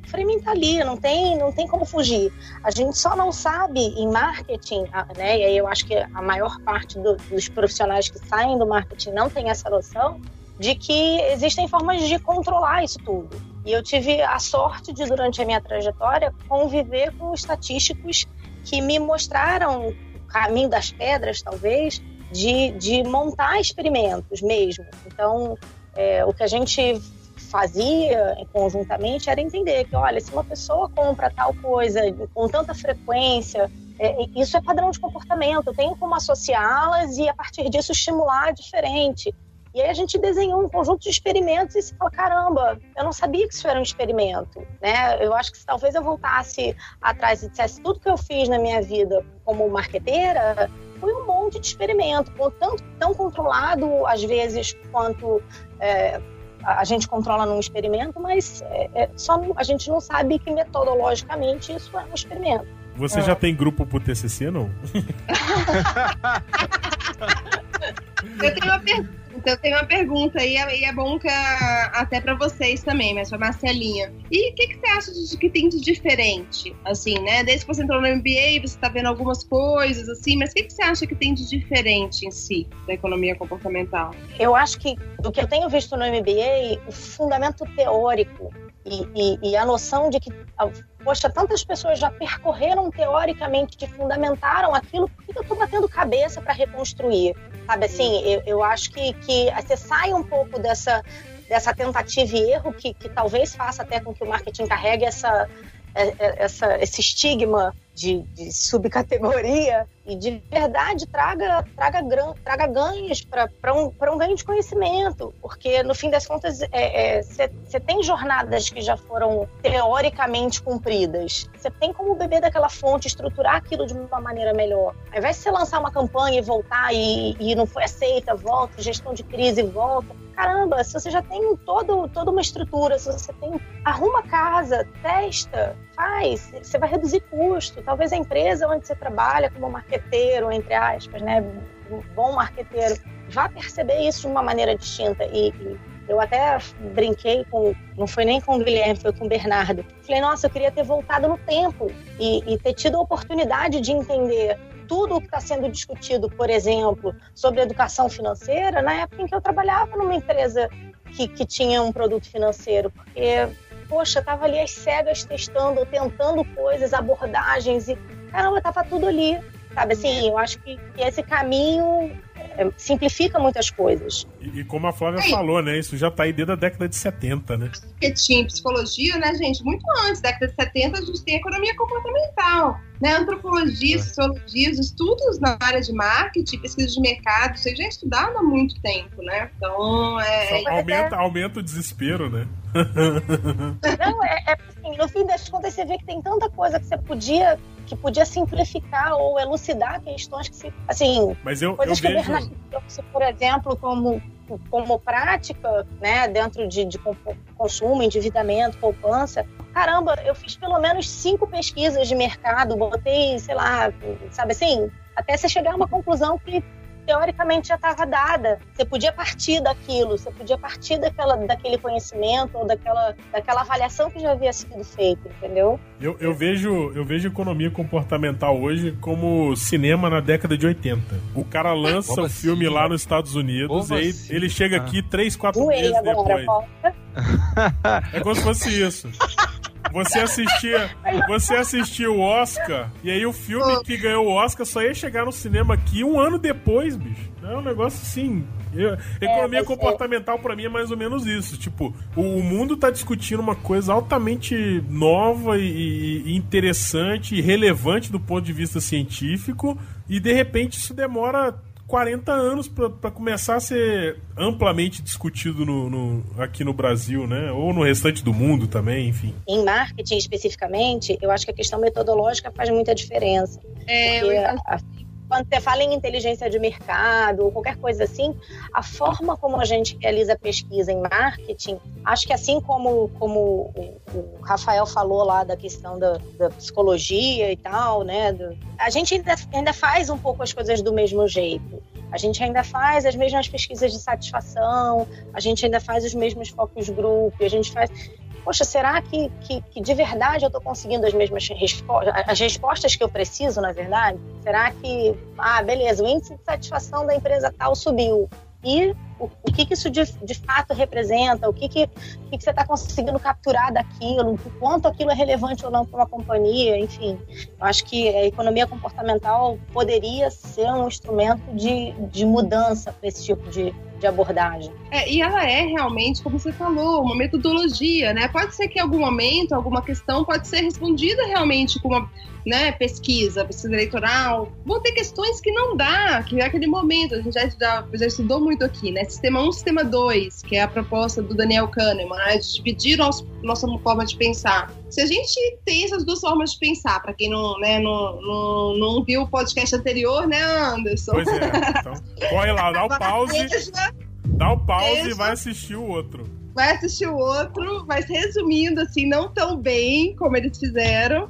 o framing tá ali, não tem, não tem como fugir. A gente só não sabe em marketing, né? E aí eu acho que a maior parte do, dos profissionais que saem do marketing não tem essa noção de que existem formas de controlar isso tudo. E eu tive a sorte de, durante a minha trajetória, conviver com estatísticos que me mostraram o caminho das pedras, talvez, de, de montar experimentos mesmo. Então, é, o que a gente fazia conjuntamente era entender que, olha, se uma pessoa compra tal coisa com tanta frequência, é, isso é padrão de comportamento, eu tenho como associá-las e, a partir disso, estimular diferente. E aí a gente desenhou um conjunto de experimentos e se falou, caramba, eu não sabia que isso era um experimento, né? Eu acho que se talvez eu voltasse atrás e dissesse tudo que eu fiz na minha vida como marqueteira, foi um monte de experimento, tanto tão controlado às vezes quanto é, a gente controla num experimento, mas é, é, só a gente não sabe que metodologicamente isso é um experimento. Você já tem grupo pro TCC, não? eu tenho uma pergunta então tem uma pergunta aí, e é bom que até para vocês também, mas pra Marcelinha. E o que, que você acha de, que tem de diferente? Assim, né? Desde que você entrou no MBA, você tá vendo algumas coisas, assim, mas o que, que você acha que tem de diferente em si da economia comportamental? Eu acho que do que eu tenho visto no MBA, o fundamento teórico e, e, e, a noção de que, poxa, tantas pessoas já percorreram teoricamente, que fundamentaram aquilo, por que eu estou batendo cabeça para reconstruir? Sabe assim, eu, eu acho que, que você sai um pouco dessa, dessa tentativa e erro que, que talvez faça até com que o marketing carregue essa, é, é, essa, esse estigma de, de subcategoria e de verdade traga, traga, traga ganhos para um, um ganho de conhecimento, porque no fim das contas você é, é, tem jornadas que já foram teoricamente cumpridas, você tem como beber daquela fonte, estruturar aquilo de uma maneira melhor. Ao invés de você lançar uma campanha e voltar e, e não foi aceita, volta, gestão de crise, volta. Caramba, se você já tem todo, toda uma estrutura, se você tem. Arruma casa, testa, faz, você vai reduzir custo. Talvez a empresa onde você trabalha como marqueteiro, entre aspas, né? Um bom marqueteiro, vá perceber isso de uma maneira distinta. E, e eu até brinquei com, não foi nem com o Guilherme, foi com o Bernardo. Falei, nossa, eu queria ter voltado no tempo e, e ter tido a oportunidade de entender tudo o que está sendo discutido, por exemplo, sobre educação financeira, na época em que eu trabalhava numa empresa que, que tinha um produto financeiro, porque, poxa, estava ali às cegas testando, tentando coisas, abordagens, e caramba, estava tudo ali. Sabe assim, eu acho que, que esse caminho simplifica muitas coisas. E, e, como a Flávia falou, né? Isso já está aí desde a década de 70, né? Marketing, psicologia, né, gente? Muito antes, década de 70, a gente tem economia comportamental, né? Antropologia, é. sociologia, os estudos na área de marketing, pesquisa de mercado, isso já é estudado há muito tempo, né? Então, é... aumenta, aumenta o desespero, né? Não, é, é assim, no fim das contas você vê que tem tanta coisa que você podia que podia simplificar ou elucidar questões que se, assim, Mas eu, coisas eu que vejo... o Bernardo trouxe, por exemplo, como como prática, né, dentro de, de consumo, endividamento, poupança, caramba, eu fiz pelo menos cinco pesquisas de mercado, botei, sei lá, sabe assim, até você chegar a uma conclusão que teoricamente já estava dada. Você podia partir daquilo, você podia partir daquela, daquele conhecimento ou daquela, daquela avaliação que já havia sido feita, entendeu? Eu, eu, vejo, eu vejo economia comportamental hoje como cinema na década de 80. O cara lança o um assim? filme lá nos Estados Unidos e assim? ele chega aqui ah. três, quatro meses depois. É como se fosse isso. Você assistia, você assistia o Oscar, e aí o filme que ganhou o Oscar só ia chegar no cinema aqui um ano depois, bicho. É um negócio assim. Eu, economia é, comportamental para mim é mais ou menos isso. Tipo, o, o, mundo tá discutindo uma coisa altamente nova e, e interessante e relevante do ponto de vista científico, e de repente isso demora 40 anos para começar a ser amplamente discutido no, no, aqui no Brasil, né? Ou no restante do mundo também, enfim. Em marketing especificamente, eu acho que a questão metodológica faz muita diferença. É, porque a, quando você fala em inteligência de mercado ou qualquer coisa assim, a forma como a gente realiza pesquisa em marketing, acho que assim como, como o, Rafael falou lá da questão da, da psicologia e tal, né? Do, a gente ainda, ainda faz um pouco as coisas do mesmo jeito. A gente ainda faz as mesmas pesquisas de satisfação, a gente ainda faz os mesmos focos grupo, a gente faz poxa, será que, que, que de verdade eu estou conseguindo as mesmas respostas, as respostas que eu preciso, na verdade? Será que, ah, beleza, o índice de satisfação da empresa tal subiu, e o, que, que isso de, de, fato representa, o que, que, que, que você está conseguindo capturar daquilo, o quanto aquilo é relevante ou não para uma companhia, enfim. Eu acho que a economia comportamental poderia ser um instrumento de, de mudança para esse tipo de, de abordagem. É, e ela é realmente, como você falou, uma metodologia, né? Pode ser que em algum momento, alguma questão pode ser respondida realmente com uma né, pesquisa, pesquisa eleitoral. Vão ter questões que não dá, que é aquele momento, a gente já, já, já estudou muito aqui, né? Sistema 1, Sistema 2, que é a proposta do Daniel Kahneman, né, de dividir nosso, nossa forma de pensar. Se a gente tem essas duas formas de pensar, para quem não, né, não, não, não viu o podcast anterior, né, Anderson? Pois é, então corre lá, dá o pause. Dá o pause e vai assistir o outro. Vai assistir o outro, mas resumindo, assim, não tão bem como eles fizeram.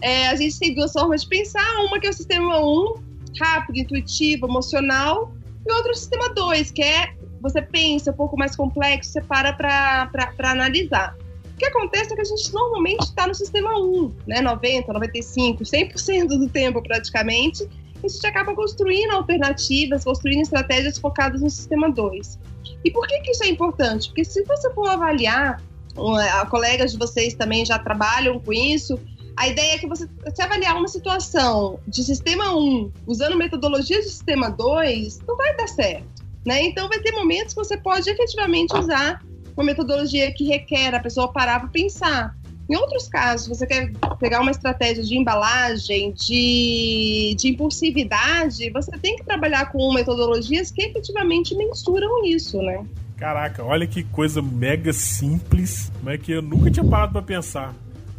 É, a gente tem duas formas de pensar: uma que é o sistema 1, rápido, intuitivo, emocional, e outro sistema 2, que é você pensa um pouco mais complexo, você para para analisar. O que acontece é que a gente normalmente está no sistema 1, né? 90, 95, 100% do tempo praticamente a gente acaba construindo alternativas, construindo estratégias focadas no sistema 2. E por que, que isso é importante? Porque se você for avaliar, colegas de vocês também já trabalham com isso, a ideia é que você, se avaliar uma situação de sistema 1 usando metodologias de sistema 2, não vai dar certo. Né? Então vai ter momentos que você pode efetivamente usar uma metodologia que requer a pessoa parar para pensar. Em outros casos, você quer pegar uma estratégia de embalagem, de, de impulsividade, você tem que trabalhar com metodologias que efetivamente mensuram isso, né? Caraca, olha que coisa mega simples, mas que eu nunca tinha parado para pensar.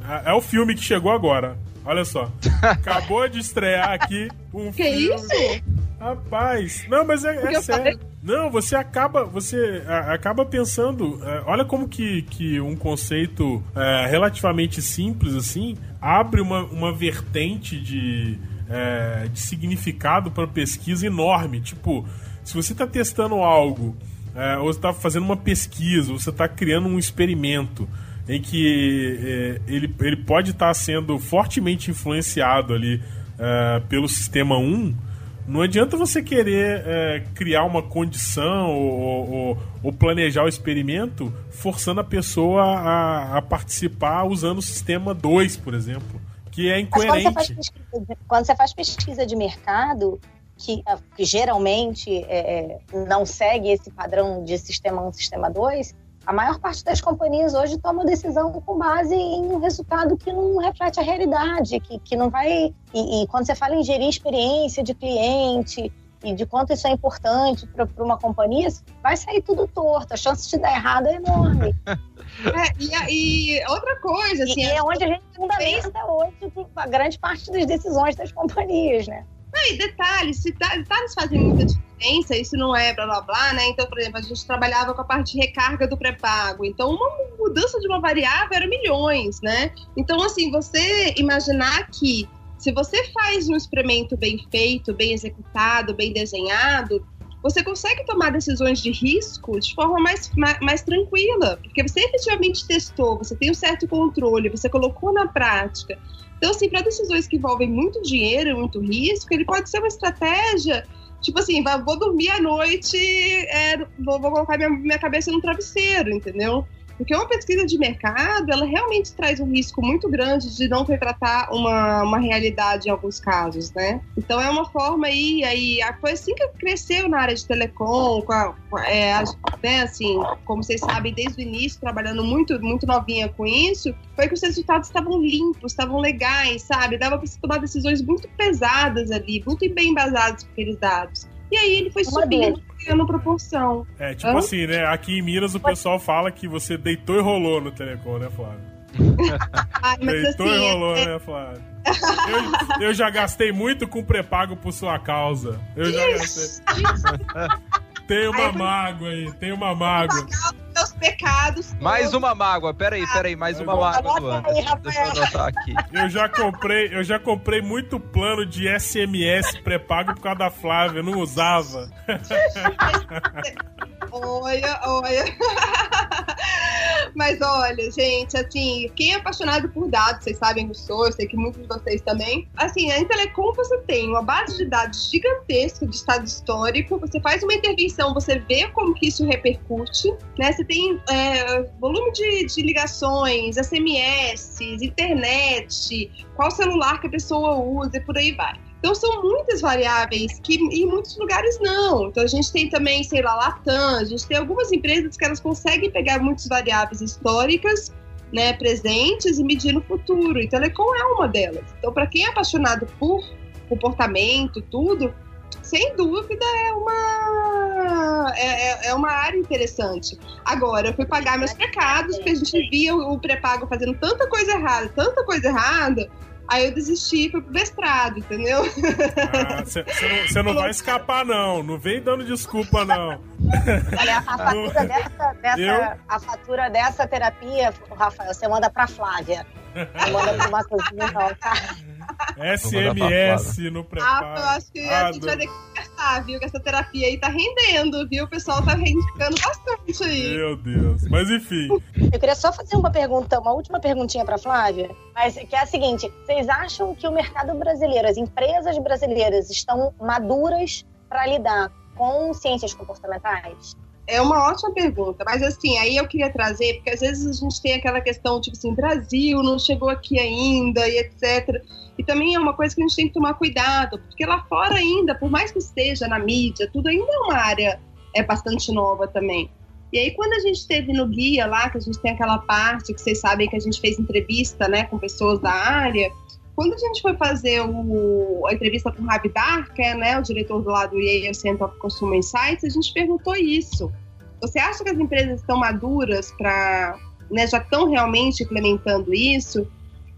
É, é o filme que chegou agora. Olha só. Acabou de estrear aqui um que filme. isso? Rapaz, não, mas é, é sério. Não, você acaba, você a, acaba pensando, é, olha como que, que um conceito é, relativamente simples assim abre uma, uma vertente de, é, de significado para pesquisa enorme. Tipo, se você está testando algo, é, ou você está fazendo uma pesquisa, ou você está criando um experimento em que é, ele, ele pode estar tá sendo fortemente influenciado ali é, pelo sistema 1, não adianta você querer é, criar uma condição ou, ou, ou, planejar o experimento forçando a pessoa a, a, participar usando o sistema 2, por exemplo, que é incoerente. Quando você, de, quando você, faz pesquisa de mercado, que, que geralmente é, é não segue esse padrão de sistema 1, sistema 2, a maior parte das companhias hoje toma decisão com base em um resultado que não reflete a realidade, que, que não vai. E, e quando você fala em gerir experiência de cliente e de quanto isso é importante para uma companhia, vai sair tudo torto. A chance de dar errado é enorme. é, e, e, outra coisa, assim. E é onde a gente fundamenta hoje a grande parte das decisões das companhias, né? E detalhes, se detalhes fazem muita diferença, isso não é blá blá blá, né? Então, por exemplo, a gente trabalhava com a parte de recarga do pré-pago. Então, uma mudança de uma variável era milhões, né? Então, assim, você imaginar que se você faz um experimento bem feito, bem executado, bem desenhado, você consegue tomar decisões de risco de forma mais, mais, tranquila, porque você efetivamente testou, você tem um certo controle, você colocou na prática. Então, assim, para decisões que envolvem muito dinheiro, muito risco, ele pode ser uma estratégia tipo assim, vou dormir à noite, é, vou, vou, colocar minha, minha cabeça no travesseiro, entendeu? Porque uma pesquisa de mercado, ela realmente traz um risco muito grande de não retratar uma, uma realidade em alguns casos, né? Então é uma forma aí, aí foi assim que cresceu na área de telecom, com a, é, né, assim, como vocês sabem, desde o início, trabalhando muito, muito novinha com isso, foi que os resultados estavam limpos, estavam legais, sabe? Dava para se tomar decisões muito pesadas ali, muito bem embasadas com aqueles dados. E aí ele foi subindo, criando proporção. É, tipo Hã? assim, né? Aqui em Minas o pessoal fala que você deitou e rolou no Telecom, né, Flávio? Ai, deitou assim, e rolou, é... né, Flávio? Eu, eu, já gastei muito com pré-pago por sua causa. Eu já gastei. tem uma aí, mágoa aí, tem uma mágoa meus pecados. Mais uma mágoa, peraí, peraí, mais uma mágoa Deixa eu anotar aqui. Eu já comprei, eu já comprei muito plano de SMS pré-pago por causa da Flávia, eu não usava. olha, olha. Mas olha, gente, assim, quem é apaixonado por dados, vocês sabem que eu sou, eu sei que muitos de vocês também. Assim, a Intelecom você tem uma base de dados gigantesca de estado histórico, você faz uma intervenção, você vê como que isso repercute, né? Você tem é, volume de, de ligações, SMS, internet, qual celular que a pessoa usa e por aí vai. Então são muitas variáveis que em muitos lugares não. Então a gente tem também, sei lá, Latam, a gente tem algumas empresas que elas conseguem pegar muitas variáveis históricas, né, presentes e medir no futuro. E Telecom é uma delas. Então para quem é apaixonado por comportamento, tudo, sem dúvida é uma é, é, é uma área interessante. Agora, eu fui pagar meus pecados, porque a gente via o pré-pago fazendo tanta coisa errada, tanta coisa errada, Aí eu desisti e fui pro mestrado, entendeu? Você ah, não, não, vai escapar, não. Não vem dando desculpa, não. Olha, a fatura, dessa, dessa, a fatura dessa terapia, Rafael, você manda pra Flávia. Não manda pro Matheusinho, não, tá? SMS no preparo. Ah, eu acho que a gente vai ter que conversar, viu? Que essa terapia aí tá rendendo, viu? O pessoal tá reivindicando bastante aí. Meu Deus. Mas enfim. Eu queria só fazer uma pergunta, uma última perguntinha pra Flávia, mas que é a seguinte: vocês acham que o mercado brasileiro, as empresas brasileiras estão maduras para lidar com ciências comportamentais? É uma ótima pergunta, mas assim, aí eu queria trazer, porque às vezes a gente tem aquela questão, tipo assim, Brasil não chegou aqui ainda e etc. E também é uma coisa que a gente tem que tomar cuidado, porque lá fora ainda, por mais que esteja na mídia, tudo ainda é uma área é bastante nova também. E aí, quando a gente teve no guia lá, que a gente tem aquela parte que vocês sabem que a gente fez entrevista né, com pessoas da área, quando a gente foi fazer o, a entrevista com o Rabi Darker, né, o diretor do lado do Yale Center of Consumer Insights, a gente perguntou isso. Você acha que as empresas estão maduras para, né, já estão realmente implementando isso?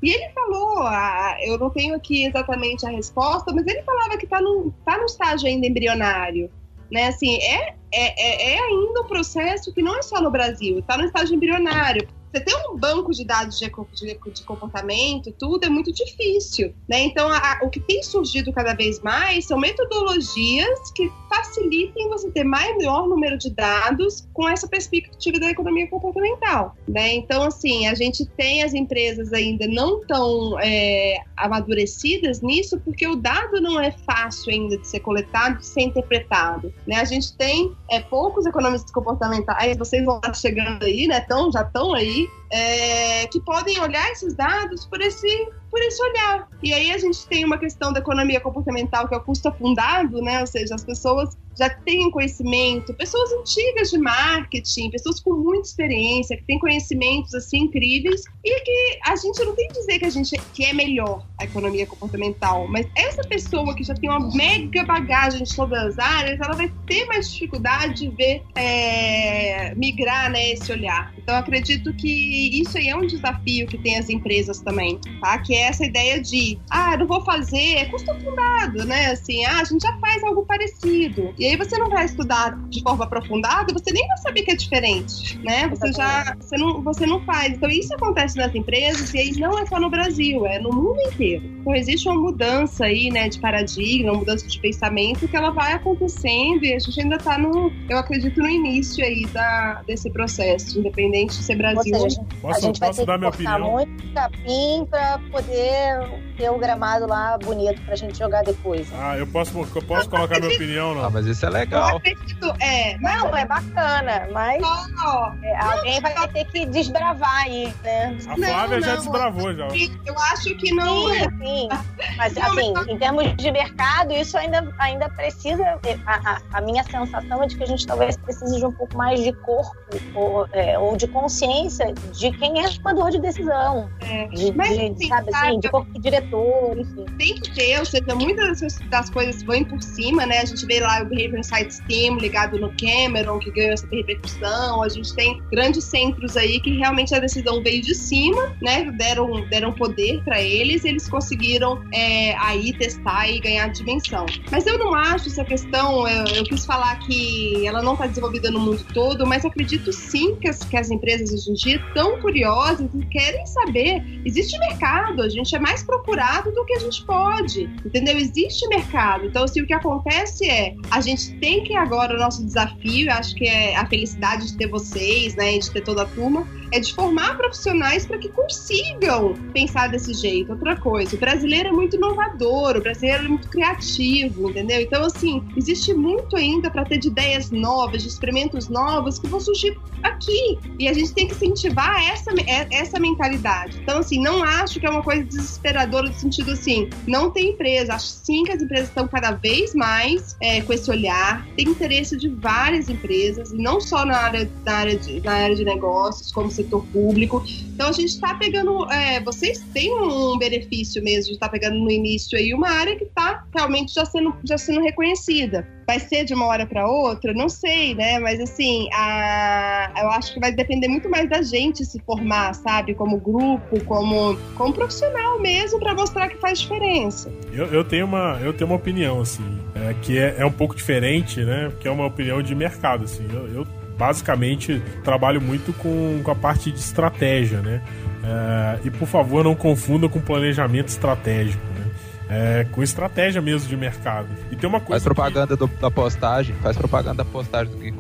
E ele falou, ah, eu não tenho aqui exatamente a resposta, mas ele falava que está no, tá no estágio ainda embrionário. Né? Assim, é, é, é ainda um processo que não é só no Brasil, está no estágio embrionário. Você ter um banco de dados de, de, de comportamento, tudo é muito difícil, né? Então, a, o que tem surgido cada vez mais são metodologias que facilitem você ter maior número de dados com essa perspectiva da economia comportamental, né? Então, assim, a gente tem as empresas ainda não tão é, amadurecidas nisso, porque o dado não é fácil ainda de ser coletado, de ser interpretado, né? A gente tem é, poucos economistas comportamentais, vocês vão estar chegando aí, né? Tão, já estão aí, Bye. É, que podem olhar esses dados por esse, por esse olhar. E aí a gente tem uma questão da economia comportamental, que é o custo afundado, né? Ou seja, as pessoas já têm conhecimento, pessoas antigas de marketing, pessoas com muita experiência, que têm conhecimentos assim incríveis, e que a gente não tem que dizer que a gente que é melhor a economia comportamental, mas essa pessoa que já tem uma mega bagagem de todas as áreas, ela vai ter mais dificuldade de ver é, migrar né, esse olhar. Então acredito que isso aí é um desafio que tem as empresas também, tá? Que é essa ideia de, ah, não vou fazer, é custo fundado, né? Assim, ah, a gente já faz algo parecido. E aí você não vai estudar de forma aprofundada, você nem vai saber que é diferente, né? Você já, você não, você não faz. Então isso acontece nas empresas e aí não é só no Brasil, é no mundo inteiro. Então existe uma mudança aí, né, de paradigma, uma mudança de pensamento que ela vai acontecendo e a gente ainda está no, eu acredito, no início aí da, desse processo, independente de ser Brasil. Ou seja, Posso- a gente vai posso ter dar que minha cortar opinião? muito capim pra poder ter o gramado lá bonito pra gente jogar depois. Ah, eu posso, eu posso colocar minha opinião, Ah, não? mas isso é Eu legal. acredito, é, mas Não, é bacana, mas ó, é, alguém vai ter que desbravar aí, né? A Não, Flávia já não. desbravou já. eu acho que não é. Sim, sim. Mas assim, em termos de mercado, isso ainda, ainda precisa. A, a- a minha sensação é de que a gente talvez precise de um pouco mais de corpo ou, é, ou de consciência de quem é tomador de decisão. É. De, Mas, de- assim, sabe assim, sabe, de corpo diretor, enfim. tem que ter, ou seja, muitas das, coisas vão por cima, né? A gente vê lá o Behavior Insights Team ligado no Cameron, que ganhou essa repercussão. A gente tem grandes centros aí que realmente a decisão veio de cima, né? Deram, deram poder para eles e eles conseguiram é, aí testar e ganhar dimensão. Mas eu não acho essa questão, eu, eu quis falar que ela não está desenvolvida no mundo todo, mas acredito sim que as, que as empresas hoje em dia estão curiosas e querem saber. Existe mercado, a gente é mais procurado do que a gente pode, entendeu? Existe mercado. Então, assim, o que acontece é, a gente tem que agora, o nosso desafio, acho que é a felicidade de ter vocês, né, de ter toda a turma, é de formar profissionais para que consigam pensar desse jeito. Outra coisa, o brasileiro é muito inovador, o brasileiro é muito criativo, entendeu? Então, assim, existe muito ainda para ter de ideias novas, de experimentos novos que vão surgir aqui. E a gente tem que incentivar essa, é- essa mentalidade. Então, assim, não acho que é uma coisa desesperadora no sentido assim, não tem empresa. Acho sim que as empresas estão cada vez mais é, com esse olhar. Tem interesse de várias empresas, não só na área, na área, de, na área de negócios, como setor público. Então a gente está pegando, é, vocês têm um benefício mesmo de estar pegando no início aí uma área que está realmente já sendo, já sendo reconhecida. Vai ser de uma hora para outra? Não sei, né? Mas assim, a, eu acho que vai depender muito mais da gente se formar, sabe? Como grupo, como, como profissional mesmo, para mostrar que faz diferença. Eu, eu tenho uma, eu tenho uma opinião, assim, é, que é, é um pouco diferente, né? Que é uma opinião de mercado, assim. Eu, eu, basicamente trabalho muito com, com a parte de estratégia, né? É, e por favor, não confunda com planejamento estratégico, né? É, com estratégia mesmo de mercado. E tem uma coisa. Faz propaganda do- da postagem, faz propaganda da postagem do Geek,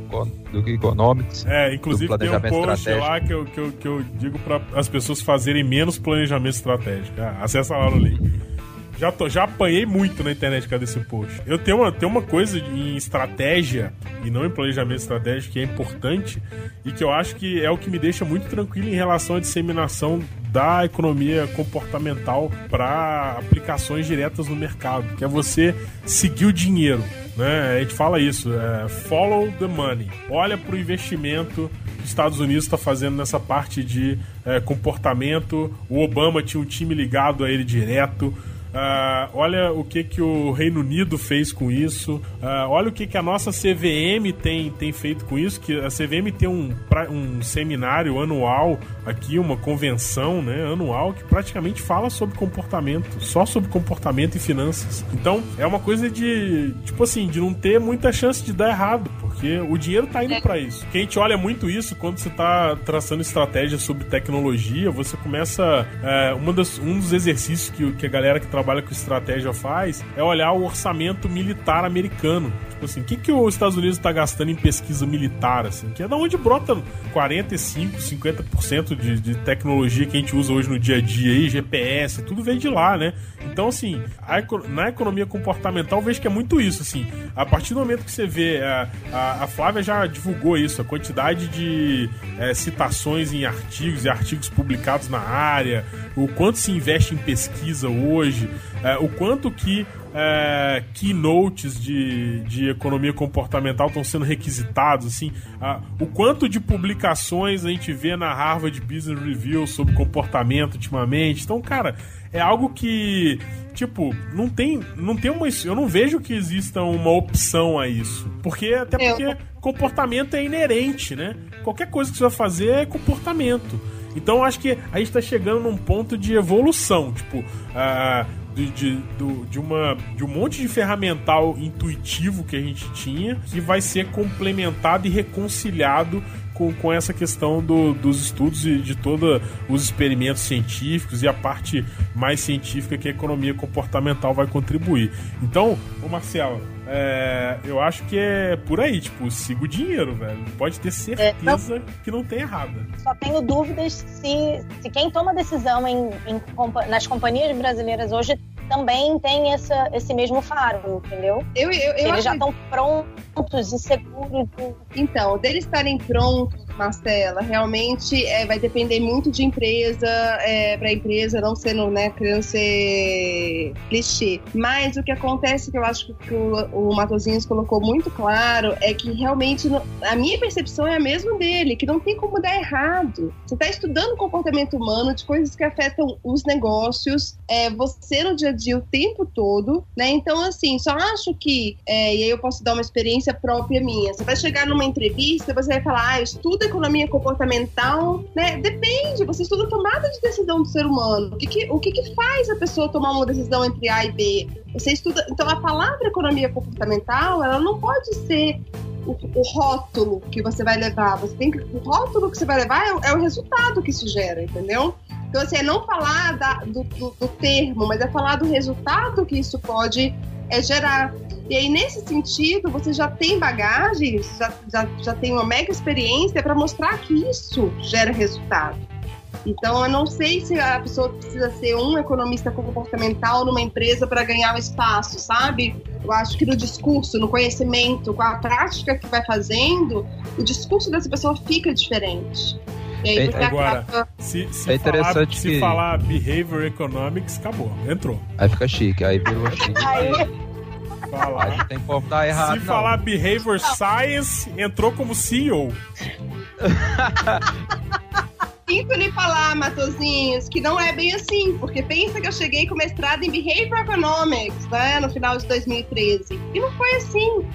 do Geek Economics. Que, é, inclusive tem um post lá que eu, que eu, que eu digo para as pessoas fazerem menos planejamento estratégico. Ah, acessa lá no link. Já, tô, já apanhei muito na internet com esse post. Eu tenho uma, tenho uma coisa em estratégia e não em planejamento estratégico que é importante e que eu acho que é o que me deixa muito tranquilo em relação à disseminação da economia comportamental para aplicações diretas no mercado, que é você seguir o dinheiro. Né? A gente fala isso, é follow the money. Olha para o investimento que os Estados Unidos está fazendo nessa parte de é, comportamento. O Obama tinha um time ligado a ele direto. Uh, olha o que, que o Reino Unido fez com isso. Uh, olha o que, que a nossa CVM tem, tem feito com isso. Que a CVM tem um, um seminário anual aqui, uma convenção né, anual que praticamente fala sobre comportamento, só sobre comportamento e finanças. Então é uma coisa de, tipo assim, de não ter muita chance de dar errado, porque o dinheiro tá indo é. para isso. Que a gente olha muito isso quando você tá traçando estratégias sobre tecnologia, você começa. É, uma das, um dos exercícios que, que a galera que trabalha trabalha com estratégia faz é olhar o orçamento militar americano. Tipo assim, o que, que os Estados Unidos está gastando em pesquisa militar, assim? Que é da onde brota 45, 50% de, de tecnologia que a gente usa hoje no dia a dia aí, GPS, tudo vem de lá, né? Então, assim, a, na economia comportamental, vejo que é muito isso, assim. A partir do momento que você vê, a, a, a Flávia já divulgou isso, a quantidade de é, citações em artigos e artigos publicados na área, o quanto se investe em pesquisa hoje, é, o quanto que é, keynotes de, de economia comportamental estão sendo requisitados, assim, a, o quanto de publicações a gente vê na Harvard Business Review sobre comportamento ultimamente. Então, cara, é algo que, tipo, não tem, não tem uma, eu não vejo que exista uma opção a isso, porque até porque comportamento é inerente, né? Qualquer coisa que você vai fazer é comportamento. Então acho que a gente está chegando num ponto de evolução, tipo, uh, de, de, de, uma, de um monte de ferramental intuitivo que a gente tinha que vai ser complementado e reconciliado com, com essa questão do, dos estudos e de todos os experimentos científicos e a parte mais científica que a economia comportamental vai contribuir. Então, ô Marcelo, é, eu acho que é por aí, tipo, siga o dinheiro, velho. Pode ter certeza é, não, que não tem errada. Só tenho dúvidas se, se quem toma decisão em, em, nas companhias brasileiras hoje também tem essa, esse mesmo faro, entendeu? Eu, eu, eu eles já estão prontos e seguros. Então, deles estarem prontos Marcela, realmente é, vai depender muito de empresa é, para empresa, não sendo, né, querendo ser clichê. Mas o que acontece, que eu acho que o, o Matosinhos colocou muito claro, é que realmente a minha percepção é a mesma dele, que não tem como dar errado. Você está estudando comportamento humano de coisas que afetam os negócios, é, você no dia a dia o tempo todo, né? Então, assim, só acho que, é, e aí eu posso dar uma experiência própria minha, você vai chegar numa entrevista, você vai falar, ah, economia comportamental, né? Depende, você estuda a tomada de decisão do ser humano. O que, que o que, que faz a pessoa tomar uma decisão entre A e B? Você estuda. Então, a palavra economia comportamental, ela não pode ser o, o, rótulo que você vai levar. Você tem que, o rótulo que você vai levar é, é, o resultado que isso gera, entendeu? Então, assim, é não falar da, do, do, do, termo, mas é falar do resultado que isso pode é, gerar. E aí, nesse sentido, você já tem bagagens, já, já, já tem uma mega experiência para mostrar que isso gera resultado. Então, eu não sei se a pessoa precisa ser um economista comportamental numa empresa para ganhar o espaço, sabe? Eu acho que no discurso, no conhecimento, com a prática que vai fazendo, o discurso dessa pessoa fica diferente. Aí, é, agora, acaba... se, se, é interessante falar, que... se falar behavior economics, acabou, entrou. Aí fica chique, aí virou chique. Aí falar. Tem como dar errado. Se não. falar Behavior Science, entrou como CEO. Sinto lhe falar, Matozinhos, que não é bem assim, porque pensa que eu cheguei com mestrado em Behavior Economics, né, no final de 2013. E não foi assim.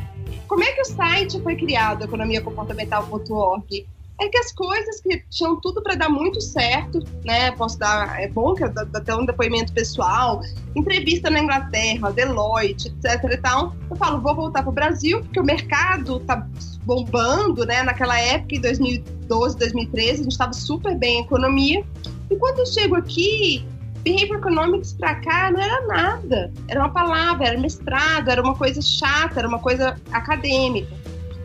Como é que o site foi criado, economiacomportamental.org? É que as coisas que tinham tudo para dar muito certo, né? Posso dar, é bom que eu até um depoimento pessoal, entrevista na Inglaterra, Deloitte, etc e tal. Eu falo, vou voltar para o Brasil, porque o mercado tá bombando, né? Naquela época, em 2012, 2013, a gente estava super bem em economia. E quando eu chego aqui, Behavior Economics para cá não era nada. Era uma palavra, era mestrado, era uma coisa chata, era uma coisa acadêmica.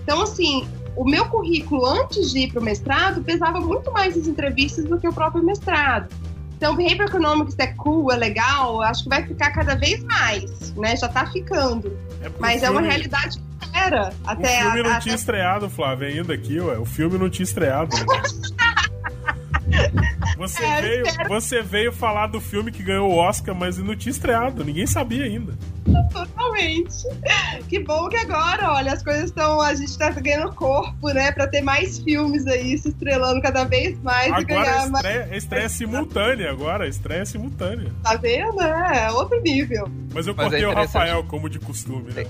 Então, assim, o meu currículo antes de ir para o mestrado pesava muito mais as entrevistas do que o próprio mestrado. Então, Behavior Economics é cool, é legal, acho que vai ficar cada vez mais, né? Já tá ficando. É Mas o é uma filme- realidade que era. Até o filme a- não a- tinha estreado, Flávio, ainda aqui, ué. O filme não tinha estreado. né? Você, É, veio, espero. você veio falar do filme que ganhou o Oscar, mas não tinha estreado. Ninguém sabia ainda. Totalmente. Que bom que agora, olha, as coisas estão. A gente tá ganhando corpo, né? Pra ter mais filmes aí se estrelando cada vez mais e Agora ganhar a mais. estreia, estreia é simultânea, agora. A estreia é simultânea. Tá vendo? É outro nível. Mas eu Mas é cortei o interessante. Rafael, como de costume, né?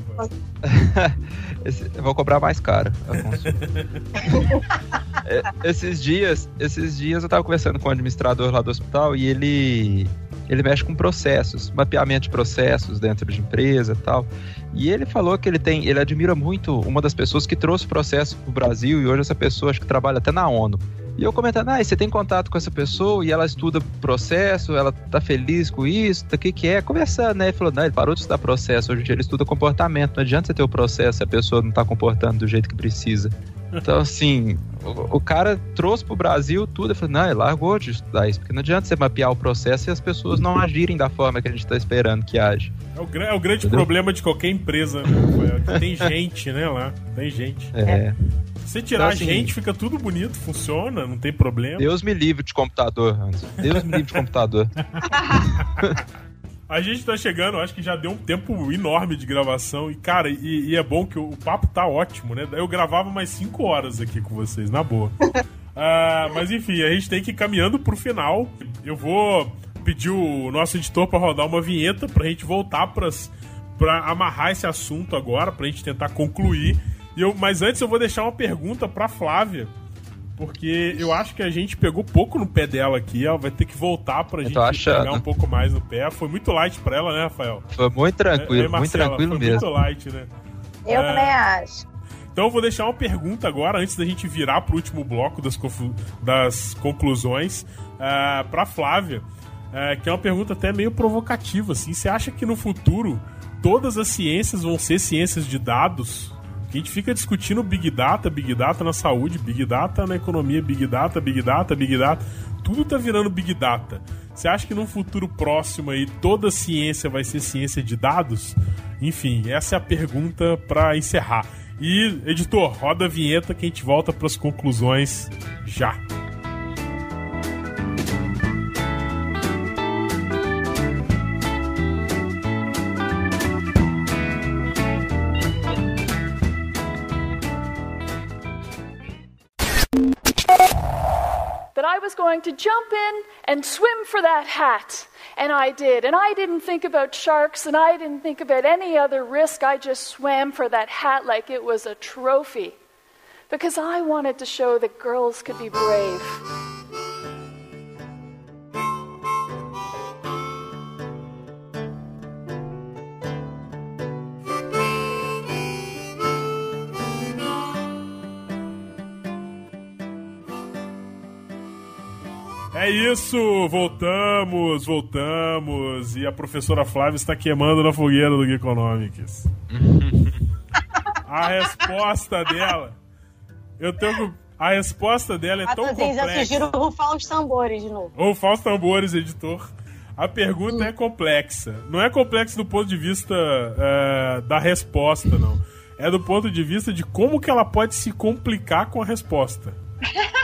Esse- eu vou cobrar mais caro, Afonso. É, esses dias, esses dias eu tava conversando com o administrador lá do hospital e ele ele mexe com processos, mapeamento de processos dentro de empresa e tal. E ele falou que ele tem, ele admira muito uma das pessoas que trouxe o processo pro Brasil e hoje essa pessoa acho que trabalha até na ONU. E eu comentando, ah, você tem contato com essa pessoa e ela estuda processo, ela tá feliz com isso, o que que é? Conversando, né? Ele falou, não, ele parou de estudar processo, hoje em dia ele estuda comportamento, não adianta você ter o processo se a pessoa não tá comportando do jeito que precisa. Então, assim, o, o cara trouxe pro Brasil tudo, ele falou, não, ele largou de estudar isso, porque não adianta você mapear o processo e as pessoas não agirem da forma que a gente tá esperando que age. É o, é o grande Entendeu? problema de qualquer empresa, né? Que tem gente, né, lá. Tem gente. É. Se você tirar Então, assim, gente, fica tudo bonito, funciona, não tem problema. Deus me livre de computador, Hans. Deus me livre de computador. A gente tá chegando, acho que já deu um tempo enorme de gravação. E, cara, e, e é bom que o, o papo tá ótimo, né? Eu gravava mais 5 horas aqui com vocês, na boa. Ah, mas enfim, a gente tem que ir caminhando pro final. Eu vou pedir o nosso editor pra rodar uma vinheta pra gente voltar pras, pra amarrar esse assunto agora, pra gente tentar concluir. E eu, mas antes eu vou deixar uma pergunta pra Flávia. Porque eu acho que a gente pegou pouco no pé dela aqui. Ela vai ter que voltar pra gente pegar um pouco mais no pé. Foi muito light pra ela, né, Rafael? Foi muito tranquilo, É, é, muito Marcela, tranquilo foi mesmo. Muito light, né? Eu É. também acho. Então eu vou deixar uma pergunta agora, antes da gente virar pro último bloco das, das conclusões, uh, pra Flávia, eh, que é uma pergunta até meio provocativa, assim. Você acha que no futuro todas as ciências vão ser ciências de dados? A gente fica discutindo Big Data, Big Data na saúde, Big Data na economia, Big Data, Big Data, Big Data. Tudo tá virando Big Data. Você acha que num futuro próximo aí toda ciência vai ser ciência de dados? Enfim, essa é a pergunta pra encerrar. E, editor, roda a vinheta que a gente volta pras conclusões já. Was going to jump in and swim for that hat. And I did. And I didn't think about sharks and I didn't think about any other risk. I just swam for that hat like it was a trophy. Because I wanted to show that girls could be brave. É isso, voltamos, voltamos. E a professora Flávia está queimando na fogueira do Geekonomics. a resposta dela. Eu tenho. A resposta dela é tão complexa. sugiro rufar os tambores de novo. Ou Fausto Tambores, editor. A pergunta é complexa. Não é complexa do ponto de vista é, da resposta, não. É do ponto de vista de como que ela pode se complicar com a resposta.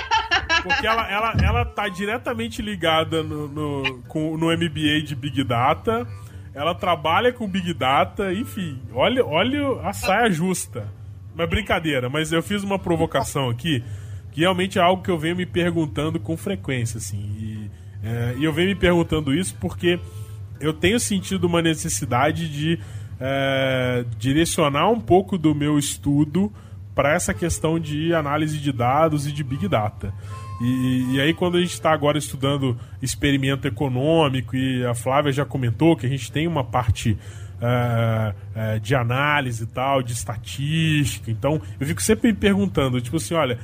Porque ela, ela, ela tá diretamente ligada no, no, com, no MBA de Big Data. Ela trabalha com Big Data, enfim. Olha, olha a saia justa. Mas brincadeira, mas eu fiz uma provocação aqui, que realmente é algo que eu venho me perguntando com frequência, assim. E, é, e eu venho me perguntando isso porque eu tenho sentido uma necessidade de é, direcionar um pouco do meu estudo para essa questão de análise de dados e de Big Data. E, e aí, quando a gente está agora estudando experimento econômico, e a Flávia já comentou que a gente tem uma parte eh, eh, de análise e tal, de estatística. Então, eu fico sempre me perguntando, tipo assim, olha,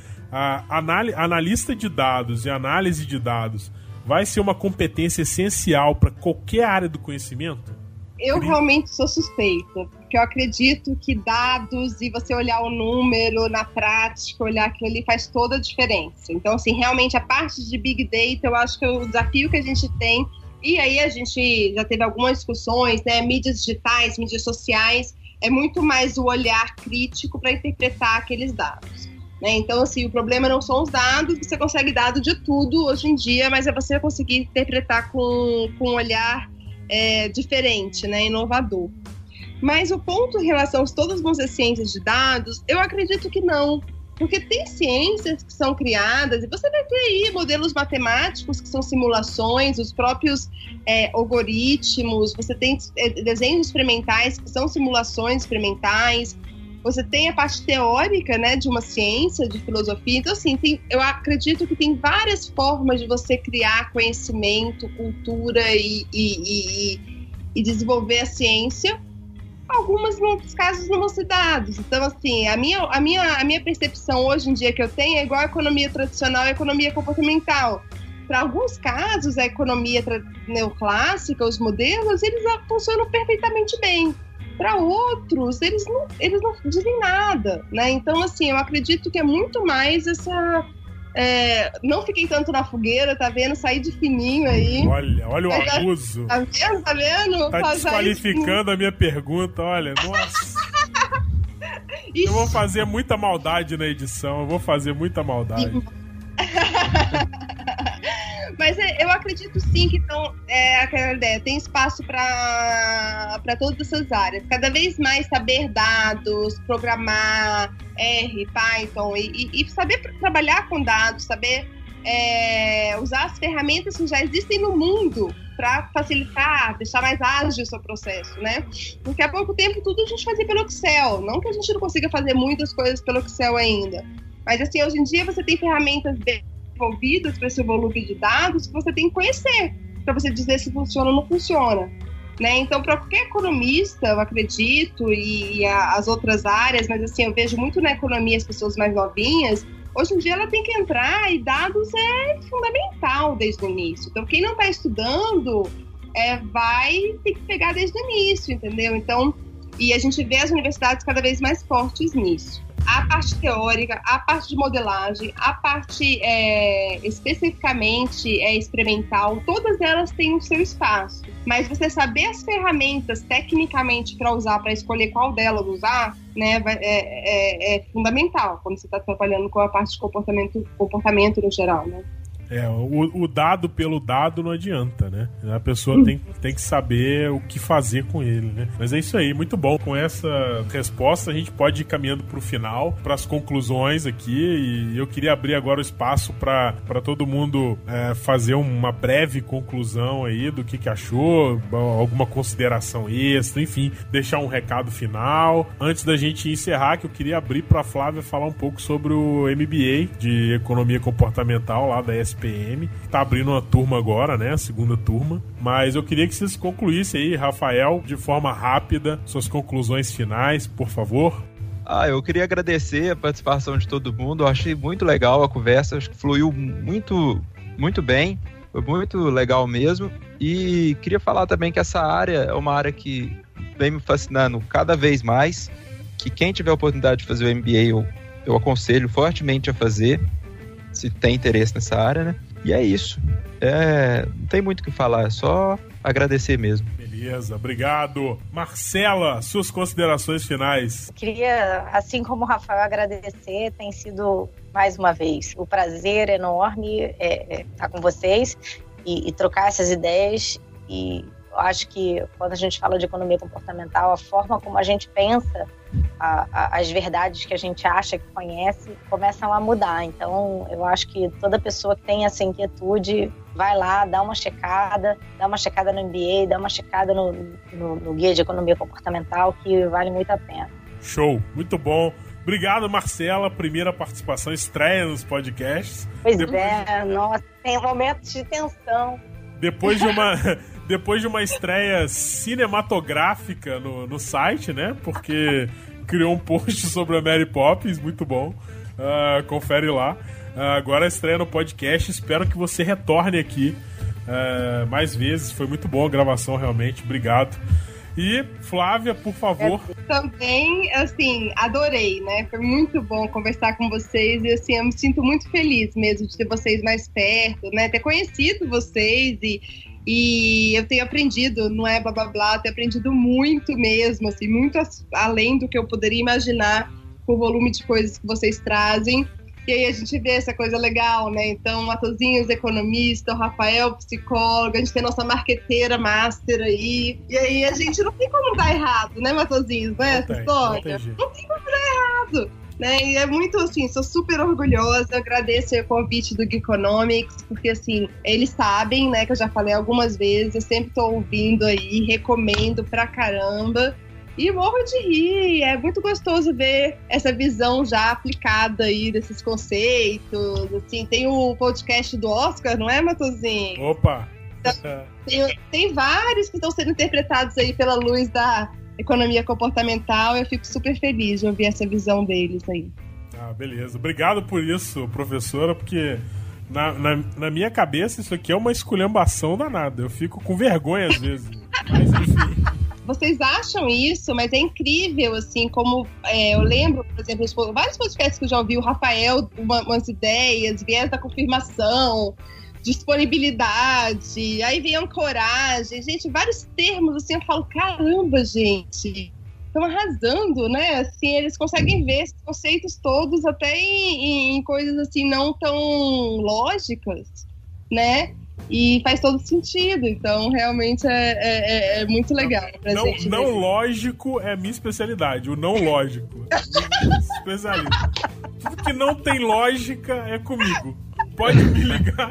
analista de dados e análise de dados vai ser uma competência essencial para qualquer área do conhecimento? eu realmente sou suspeita, porque eu acredito que dados e você olhar o número na prática, olhar aquilo ali faz toda a diferença. Então, assim, realmente a parte de Big Data, eu acho que é o desafio que a gente tem, e aí a gente já teve algumas discussões, né? Mídias digitais, mídias sociais, é muito mais o olhar crítico para interpretar aqueles dados. Né? Então, assim, o problema não são os dados, você consegue dado de tudo hoje em dia, mas é você conseguir interpretar com, com um olhar é, diferente, né, inovador. Mas o ponto em relação a todas ser ciências de dados, eu acredito que não. Porque tem ciências que são criadas, e você vai ter aí modelos matemáticos que são simulações, os próprios é, algoritmos, você tem é, desenhos experimentais que são simulações experimentais, você tem a parte teórica, né, de uma ciência, de filosofia. Então, assim, tem, eu acredito que tem várias formas de você criar conhecimento, cultura e, e, e, e desenvolver a ciência. Algumas, em muitos casos, não ser dados. Então, assim, a minha, a, minha, a minha percepção hoje em dia que eu tenho é igual a economia tradicional e economia comportamental. Para alguns casos, a economia neoclássica, os modelos, eles funcionam perfeitamente bem para outros, eles não, eles não dizem nada, né? Então, assim, eu acredito que é muito mais essa. É, não fiquei tanto na fogueira, tá vendo? Saí de fininho aí. Olha, olha o é, abuso. Tá vendo? Tá vendo? Tá desqualificando a minha pergunta, olha, nossa. eu vou fazer muita maldade na edição, eu vou fazer muita maldade. Acredito sim que então, é aquela ideia, tem espaço para todas essas áreas. Cada vez mais saber dados, programar, R, Python, e, e, e saber trabalhar com dados, saber é, usar as ferramentas que já existem no mundo para facilitar, deixar mais ágil o seu processo, né? Porque há pouco tempo tudo a gente fazia pelo Excel, não que a gente não consiga fazer muitas coisas pelo Excel ainda, mas assim, hoje em dia você tem ferramentas envolvidas para esse volume de dados que você tem que conhecer para você dizer se funciona ou não funciona. Né? Então, para qualquer economista, eu acredito, e, e a, as outras áreas, mas assim, eu vejo muito na economia as pessoas mais novinhas, hoje em dia ela tem que entrar e dados é fundamental desde o início. Então, quem não está estudando é, vai ter que pegar desde o início, entendeu? Então, e a gente vê as universidades cada vez mais fortes nisso a parte teórica, a parte de modelagem, a parte é, especificamente é, experimental, todas elas têm o seu espaço. Mas você saber as ferramentas tecnicamente para usar, para escolher qual delas usar, né, é, é, é fundamental quando você está trabalhando com a parte de comportamento, comportamento no geral, né? É, o, o, dado pelo dado não adianta, né? A pessoa tem, tem que saber o que fazer com ele, né? Mas é isso aí, muito bom. Com essa resposta, a gente pode ir caminhando para o final, para as conclusões aqui. E eu queria abrir agora o espaço para todo mundo é, fazer uma breve conclusão aí do que, que achou, alguma consideração extra, enfim, deixar um recado final. Antes da gente encerrar, que eu queria abrir para a Flávia falar um pouco sobre o MBA de Economia Comportamental lá da ESP SPM. Tá abrindo uma turma agora, né? A segunda turma. Mas eu queria que vocês concluíssem aí, Rafael, de forma rápida, suas conclusões finais, por favor. Ah, eu queria agradecer a participação de todo mundo. Eu achei muito legal a conversa, acho que fluiu muito, muito bem. Foi muito legal mesmo. E queria falar também que essa área é uma área que vem me fascinando cada vez mais. Que quem tiver a oportunidade de fazer o MBA, eu, eu aconselho fortemente a fazer se tem interesse nessa área, né? E é isso. É, não tem muito o que falar, é só agradecer mesmo. Beleza, obrigado. Marcela, suas considerações finais. Queria, assim como o Rafael, agradecer. Tem sido, mais uma vez, o um prazer enorme é, é, estar com vocês e, e trocar essas ideias. E eu acho que quando a gente fala de economia comportamental, a forma como a gente pensa a, a, as verdades que a gente acha que conhece começam a mudar. Então, eu acho que toda pessoa que tem essa inquietude vai lá, dá uma checada, dá uma checada no MBA, dá uma checada no, no, no guia de economia comportamental, que vale muito a pena. Show, muito bom. Obrigado, Marcela. Primeira participação, estreia nos podcasts. Pois Depois... é, nossa, tem momentos de tensão. Depois de uma. depois de uma estreia cinematográfica no, no site, né? Porque criou um post sobre a Mary Poppins, muito bom. Uh, confere lá. Uh, agora a estreia no podcast. Espero que você retorne aqui uh, mais vezes. Foi muito boa a gravação, realmente. Obrigado. E Flávia, por favor. Também, assim, adorei, né? Foi muito bom conversar com vocês e assim, eu me sinto muito feliz mesmo de ter vocês mais perto, né? Ter conhecido vocês e, e eu tenho aprendido, não é blá blá blá, tenho aprendido muito mesmo, assim, muito além do que eu poderia imaginar com o volume de coisas que vocês trazem. E aí a gente vê essa coisa legal, né? Então, Matozinhos, economista, o Rafael, psicólogo, a gente tem nossa marqueteira master aí. E aí a gente não tem como dar errado, né, Matozinhos? Né? Essa história? Não, não tem como dar errado. Né? E é muito assim, sou super orgulhosa, agradeço o convite do Geekonomics, porque assim, eles sabem, né, que eu já falei algumas vezes, eu sempre tô ouvindo aí, recomendo pra caramba. E morro de rir. É muito gostoso ver essa visão já aplicada aí desses conceitos. Assim, tem o podcast do Oscar, não é, Matozinho? Opa! Então, tem, tem vários que estão sendo interpretados aí pela luz da economia comportamental. Eu fico super feliz de ouvir essa visão deles aí. Ah, beleza. Obrigado por isso, professora, porque na, na, na, minha cabeça isso aqui é uma esculhambação danada. Eu fico com vergonha às vezes. Mas enfim vocês acham isso, mas é incrível, assim, como é, eu lembro, por exemplo, vários podcasts que eu já ouvi, o Rafael, uma, umas ideias, viés da confirmação, disponibilidade, aí vem ancoragem, gente, vários termos, assim, eu falo, caramba, gente, estão arrasando, né? Assim, eles conseguem ver esses conceitos todos até em, em coisas, assim, não tão lógicas, né? E faz todo sentido, então realmente é, é, é, é muito legal. não, não lógico é minha especialidade, o não lógico. especialista. Tudo que não tem lógica é comigo. Pode me ligar.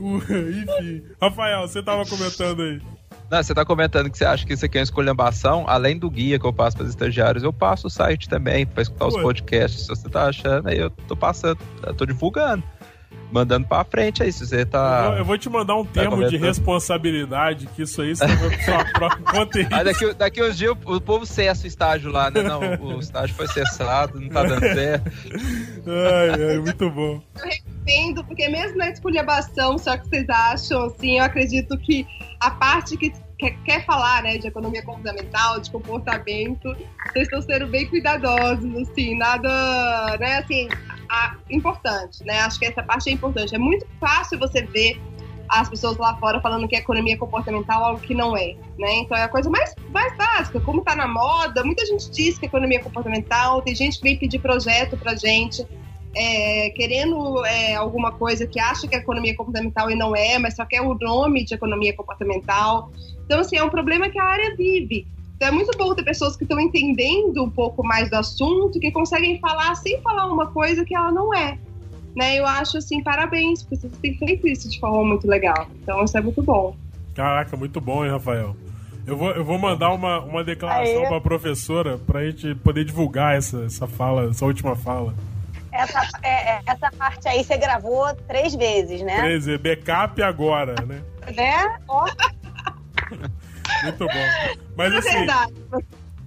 Enfim. Rafael, você tava comentando aí. Não, você tá comentando que você acha que isso aqui é uma escolhambação. Além do guia que eu passo para os estagiários, eu passo o site também para escutar os podcasts. Se você tá achando, aí eu tô passando, eu tô divulgando. Mandando pra frente aí, se você tá. Eu vou, eu vou te mandar um tá termo de responsabilidade, que isso aí você vai pra sua própria conta aí. Aí daqui, daqui uns dias o, o povo cessa o estágio lá, né? Não, o estágio foi cessado, não tá dando certo. Ai, ai, muito bom. Eu recomendo, porque mesmo na esculhambação, só que vocês acham, assim, eu acredito que a parte que quer, quer falar, né, de economia comportamental, de comportamento, vocês estão sendo bem cuidadosos, assim, nada, né, assim, a, importante, né, acho que essa parte é importante. É muito fácil você ver as pessoas lá fora falando que a economia comportamental é algo que não é, né? Então é a coisa mais, mais básica, como tá na moda, muita gente diz que a economia é comportamental, tem gente que vem pedir projeto pra gente, é, querendo é, alguma coisa que acha que é economia comportamental e não é, mas só quer o nome de economia comportamental. Então, assim, é um problema que a área vive. Então, é muito bom ter pessoas que estão entendendo um pouco mais do assunto, que conseguem falar sem falar uma coisa que ela não é. Né? Eu acho, assim, parabéns, porque vocês têm feito isso de forma muito legal. Então, isso é muito bom. Caraca, muito bom, hein, Rafael? Eu vou, eu vou mandar uma, uma declaração para a professora para a gente poder divulgar essa, essa fala, essa última fala. Essa, é, é, essa parte aí você gravou três vezes, né? Três vezes. Backup agora, né? Né? Ó. Muito bom. Mas assim. Verdade.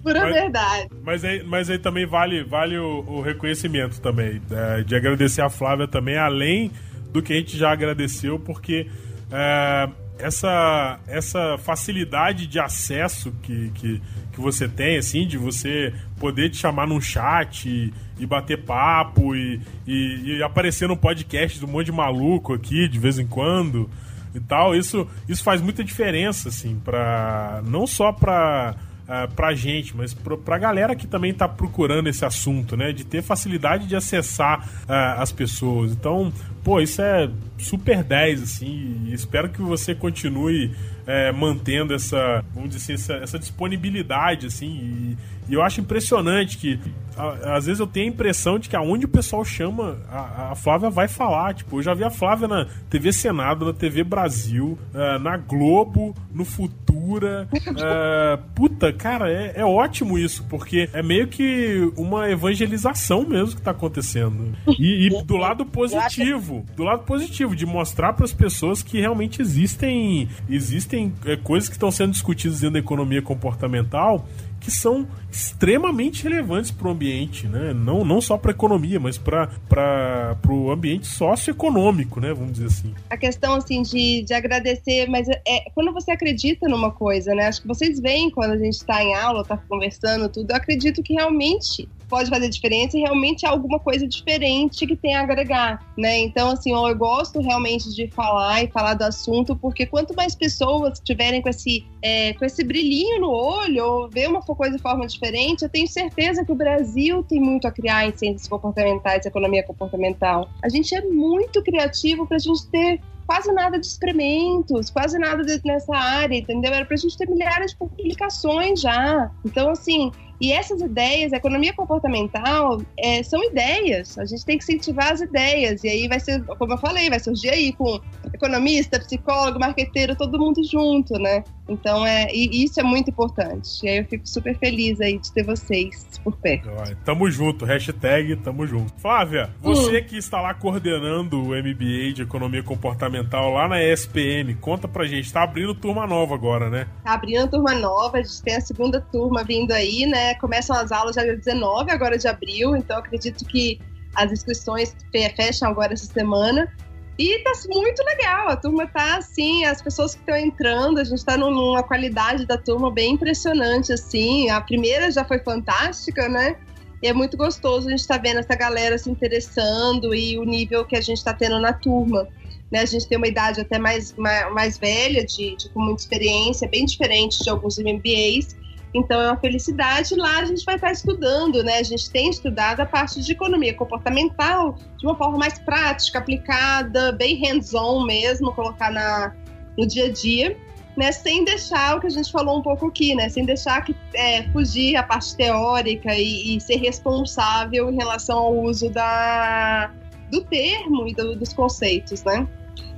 Pura mas, verdade. Mas aí, mas aí também vale, vale o, o reconhecimento também. É, de agradecer a Flávia também, além do que a gente já agradeceu, porque é, essa, essa facilidade de acesso que, que, que você tem, assim, de você poder te chamar num chat e, e bater papo e, e, e, aparecer no podcast de um monte de maluco aqui de vez em quando e tal, isso, isso faz muita diferença, assim, pra, não só pra uh, pra gente, mas pra, pra galera que também tá procurando esse assunto, né? De ter facilidade de acessar uh, as pessoas. Então, pô, isso é super 10, assim, espero que você continue é, mantendo essa, vamos dizer assim, essa, essa disponibilidade, assim, e, e, eu acho impressionante que a, às vezes eu tenho a impressão de que aonde o pessoal chama, a, a, Flávia vai falar, tipo, eu já vi a Flávia na TV Senado, na TV Brasil, uh, na Globo, no Futura, uh, puta, cara, é, é ótimo isso, porque é meio que uma evangelização mesmo que tá acontecendo, e, e do lado positivo, do lado positivo, de mostrar para as pessoas que realmente existem existem é, coisas que estão sendo discutidas dentro da economia comportamental que são extremamente relevantes para o ambiente, né? Não, não só para a economia, mas para o ambiente socioeconômico, né? Vamos dizer assim. A questão assim de, de agradecer, mas é quando você acredita numa coisa, né? Acho que vocês veem quando a gente está em aula, está conversando tudo. Eu acredito que realmente pode fazer diferença e realmente é alguma coisa diferente que tem a agregar, né? Então, assim, eu gosto realmente de falar e falar do assunto, porque quanto mais pessoas tiverem com esse, é, com esse brilhinho no olho, ou ver uma coisa de forma diferente, eu tenho certeza que o Brasil tem muito a criar em ciências comportamentais, economia comportamental. A gente é muito criativo para a gente ter quase nada de experimentos, quase nada de, nessa área, entendeu? Era pra gente ter milhares de publicações já. Então, assim, e essas ideias, a economia comportamental, é, são ideias. A gente tem que incentivar as ideias. E aí vai ser, como eu falei, vai surgir aí com economista, psicólogo, marqueteiro, todo mundo junto, né? Então, é, e isso é muito importante. E aí eu fico super feliz aí de ter vocês por perto. Tamo junto, hashtag tamo junto. Flávia, você hum. que está lá coordenando o MBA de Economia Comportamental lá na ESPM, conta pra gente, tá abrindo turma nova agora, né? Tá abrindo turma nova, a gente tem a segunda turma vindo aí, né? Começam as aulas já dia 19 agora de abril, então acredito que as inscrições fecham agora essa semana. E tá muito legal, a turma tá assim, as pessoas que estão entrando, a gente tá numa qualidade da turma bem impressionante, assim. A primeira já foi fantástica, né? E é muito gostoso a gente tá vendo essa galera se interessando e o nível que a gente tá tendo na turma. Né? A gente tem uma idade até mais, mais, mais velha, de, de, com muita experiência, bem diferente de alguns MBAs. Então é uma felicidade. Lá a gente vai estar estudando, né? A gente tem estudado a parte de economia comportamental de uma forma mais prática, aplicada, bem hands-on mesmo, colocar na, no dia a dia. Né, sem deixar o que a gente falou um pouco aqui, né, sem deixar que é, fugir a parte teórica e, e, ser responsável em relação ao uso da, do termo e do, dos conceitos, né?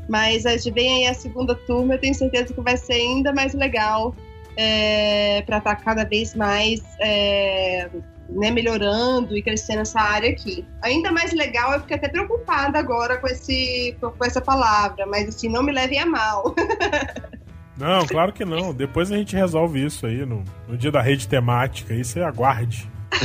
Mas a gente vem aí a segunda turma, eu tenho certeza que vai ser ainda mais legal é, para estar tá cada vez mais é, né, melhorando e crescendo essa área aqui. Ainda mais legal, eu fiquei até preocupada agora com, esse, com essa palavra, mas assim, não me levem a mal. Não, claro que não. Depois a gente resolve isso aí no, no dia da rede temática. Aí você aguarde.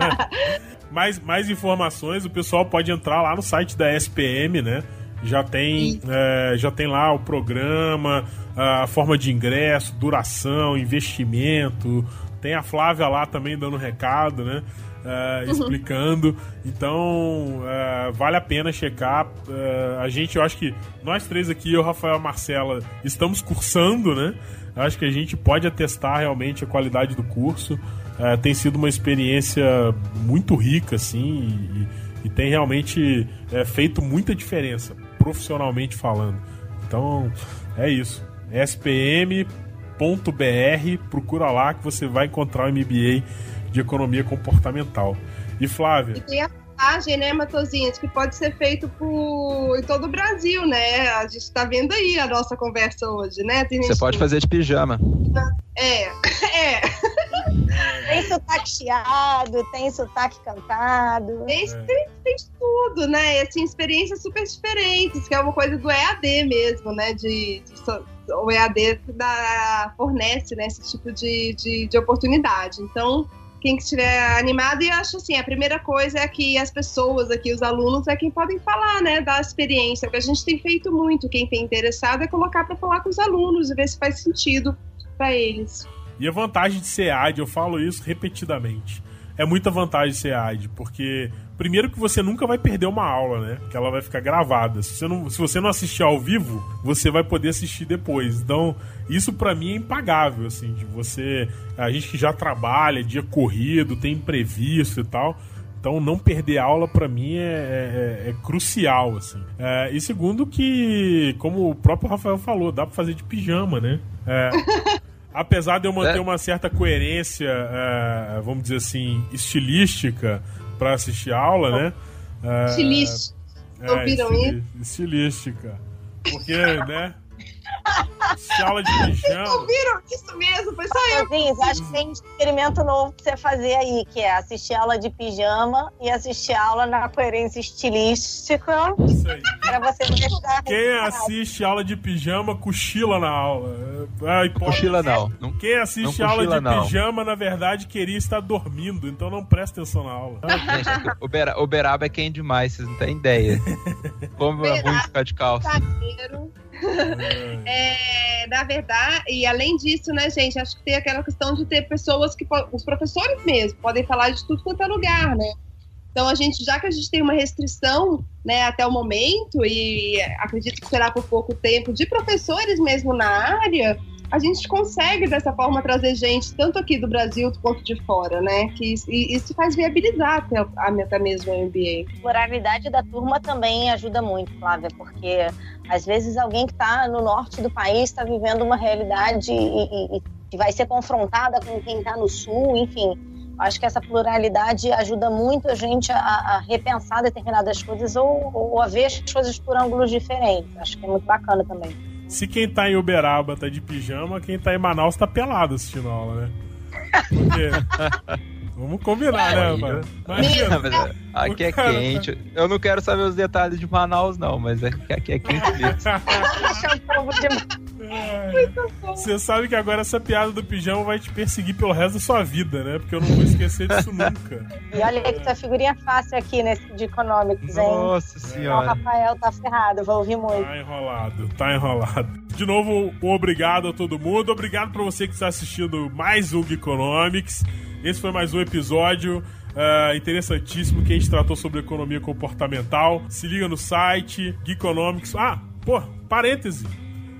mais, mais informações, o pessoal pode entrar lá no site da SPM, né? Já tem, é, já tem lá o programa, a forma de ingresso, duração, investimento. Tem a Flávia lá também dando recado, né? Uh, explicando. Então, uh, vale a pena checar. Uh, a gente, eu acho que nós três aqui, eu, Rafael e Marcela, estamos cursando, né? Acho que a gente pode atestar realmente a qualidade do curso. tem sido uma experiência muito rica, assim, e, e tem realmente feito muita diferença profissionalmente falando. Então, é isso. spm.br, procura lá que você vai encontrar o MBA de Economia Comportamental. E Flávia? E tem a vantagem, né, Matosinhos, que pode ser feito por em todo o Brasil, né? A gente está vendo aí a nossa conversa hoje, né? Você pode fazer de pijama. É, é. Tem sotaque chiado, tem sotaque cantado. Tem, é. tem, tem tudo, né? E, assim, experiências super diferentes, que é uma coisa do EAD mesmo, né? De, de o EAD da, fornece né, esse tipo de, de, de oportunidade. Então, quem estiver animado, e acho assim, a primeira coisa é que as pessoas aqui, os alunos, é quem podem falar, né, da experiência. O que a gente tem feito muito, quem tem interessado, é colocar para falar com os alunos e ver se faz sentido para eles. E a vantagem de ser AD, eu falo isso repetidamente. É muita vantagem ser AD, porque primeiro que você nunca vai perder uma aula, né? Que ela vai ficar gravada. Se você não, se você não assistir ao vivo, você vai poder assistir depois. Então, isso para mim é impagável, assim, de você, a gente que já trabalha, dia corrido, tem imprevisto e tal. Então, não perder aula para mim é, é, é, crucial, assim. É, e segundo que, como o próprio Rafael falou, dá para fazer de pijama, né? É, apesar de eu manter é. uma certa coerência, é, vamos dizer assim, estilística para assistir aula, né? É, estilística. É, Ouviram isso? Estilística. Porque, né? Assistir aula de pijama. Ouviram isso mesmo? Foi só eu. Acho que tem um experimento novo pra você fazer aí, que é assistir aula de pijama e assistir aula na coerência estilística Isso aí. pra você testar. Quem assiste aula de pijama cochila na aula. É a hipótese. Cochila não. Quem assiste Não aula de não. pijama, na verdade, queria estar dormindo, então não presta atenção na aula. Gente, o Bera- o Beraba é quem demais, vocês não têm ideia. Como é ruim ficar de calça. Zagueiro. É, na verdade, e além disso, né, gente, acho que tem aquela questão de ter pessoas que, os professores mesmo, podem falar de tudo quanto é lugar, né? Então, a gente, já que a gente tem uma restrição, né, até o momento, e acredito que será por pouco tempo, de professores mesmo na área, a gente consegue, dessa forma, trazer gente, tanto aqui do Brasil quanto de fora, né? Que e isso faz viabilizar até, até mesmo a MBA. A pluralidade da turma também ajuda muito, Flávia, porque às vezes alguém que está no norte do país está vivendo uma realidade e, e- e vai ser confrontada com quem está no sul, enfim. Acho que essa pluralidade ajuda muito a gente a, a repensar determinadas coisas ou, ou a ver as coisas por ângulos diferentes. Acho que é muito bacana também. Se quem tá em Uberaba tá de pijama, quem tá em Manaus tá pelado assistindo a aula, né? Porque. Vamos combinar, né, mano? Imagina. mas, é, aqui é tá- quente. Eu não quero saber os detalhes de Manaus, não, mas é que aqui é quente mesmo. Você sabe que agora essa piada do pijama vai te perseguir pelo resto da sua vida, né? Porque eu não vou esquecer disso nunca. E olha aí que tua figurinha fácil aqui nesse de Economics, hein? Nossa Então, o senhora. Rafael tá ferrado, vou ouvir muito. Tá enrolado, tá enrolado. De novo, um obrigado a todo mundo. Obrigado pra você que está assistindo mais um Geekonomics. Esse foi mais um episódio ah, interessantíssimo que a gente tratou sobre economia comportamental. Se liga no site, Geekonomics. Ah, pô, parêntese.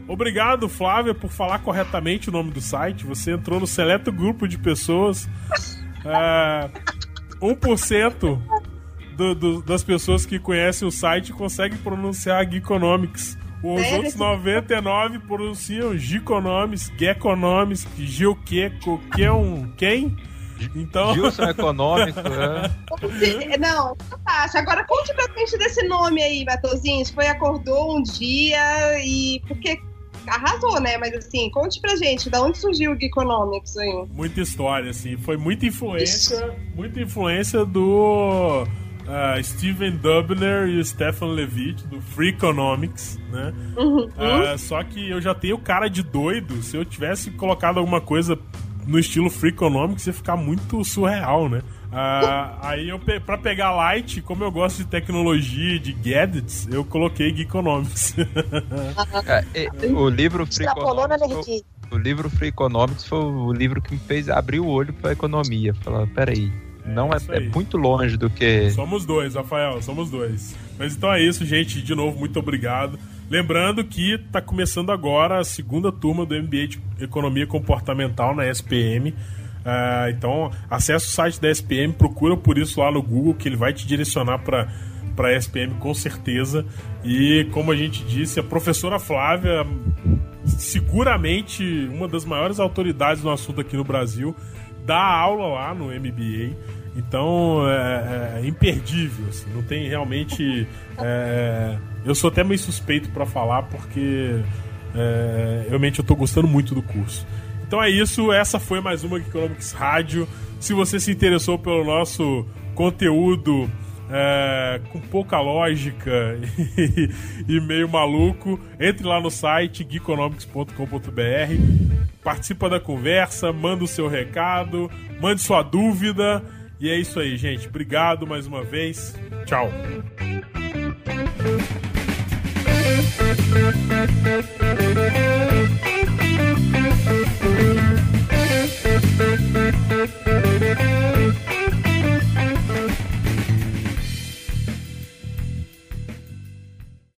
Obrigado, Flávia, por falar corretamente o nome do site. Você entrou no seleto grupo de pessoas. ah, 1% do- do- das pessoas que conhecem o site conseguem pronunciar Geekonomics. Os Sério? outros 99 pronunciam Geekonomics, Geekonomics, Geoque, Coqueon, quem? Então, Gilson Econômico, é. Não, fantástico. Agora conte pra gente desse nome aí, Batozinho. Foi acordou um dia e. Porque arrasou, né? Mas assim, conte pra gente, da onde surgiu o Geekonomics aí? muita história, assim. Foi muita influência, muita influência do ah, Steven Dubner e o Stefan Levitt, do Free Economics, né? Uhum. Ah, só que eu já tenho cara de doido. Se eu tivesse colocado alguma coisa no estilo Free Economics, ia ficar muito surreal, né? Ah, aí eu, pe- pra pegar light, como eu gosto de tecnologia, de gadgets, eu coloquei Geekonomics. É, é, o livro foi, nerdice. o livro Free Economics foi o livro que me fez abrir o olho pra economia. Falar, peraí, não é, isso é aí. muito longe do que. Somos dois, Rafael, somos dois. Mas então é isso, gente. De novo, muito obrigado. Lembrando que tá começando agora a segunda turma do MBA de Economia Comportamental na SPM. Ah, então, acesse o site da SPM, procura por isso lá no Google, que ele vai te direcionar para para a SPM com certeza. E como a gente disse, a professora Flávia, seguramente uma das maiores autoridades no assunto aqui no Brasil, dá aula lá no MBA. Então é, é imperdível, assim, não tem realmente. é, eu sou até meio suspeito para falar porque é, realmente eu tô gostando muito do curso. Então é isso, essa foi mais uma Economics Rádio. Se você se interessou pelo nosso conteúdo é, com pouca lógica e, e meio maluco, entre lá no site geekonomics.com.br, participa da conversa, manda o seu recado, mande sua dúvida. E é isso aí, gente. Obrigado mais uma vez. Tchau.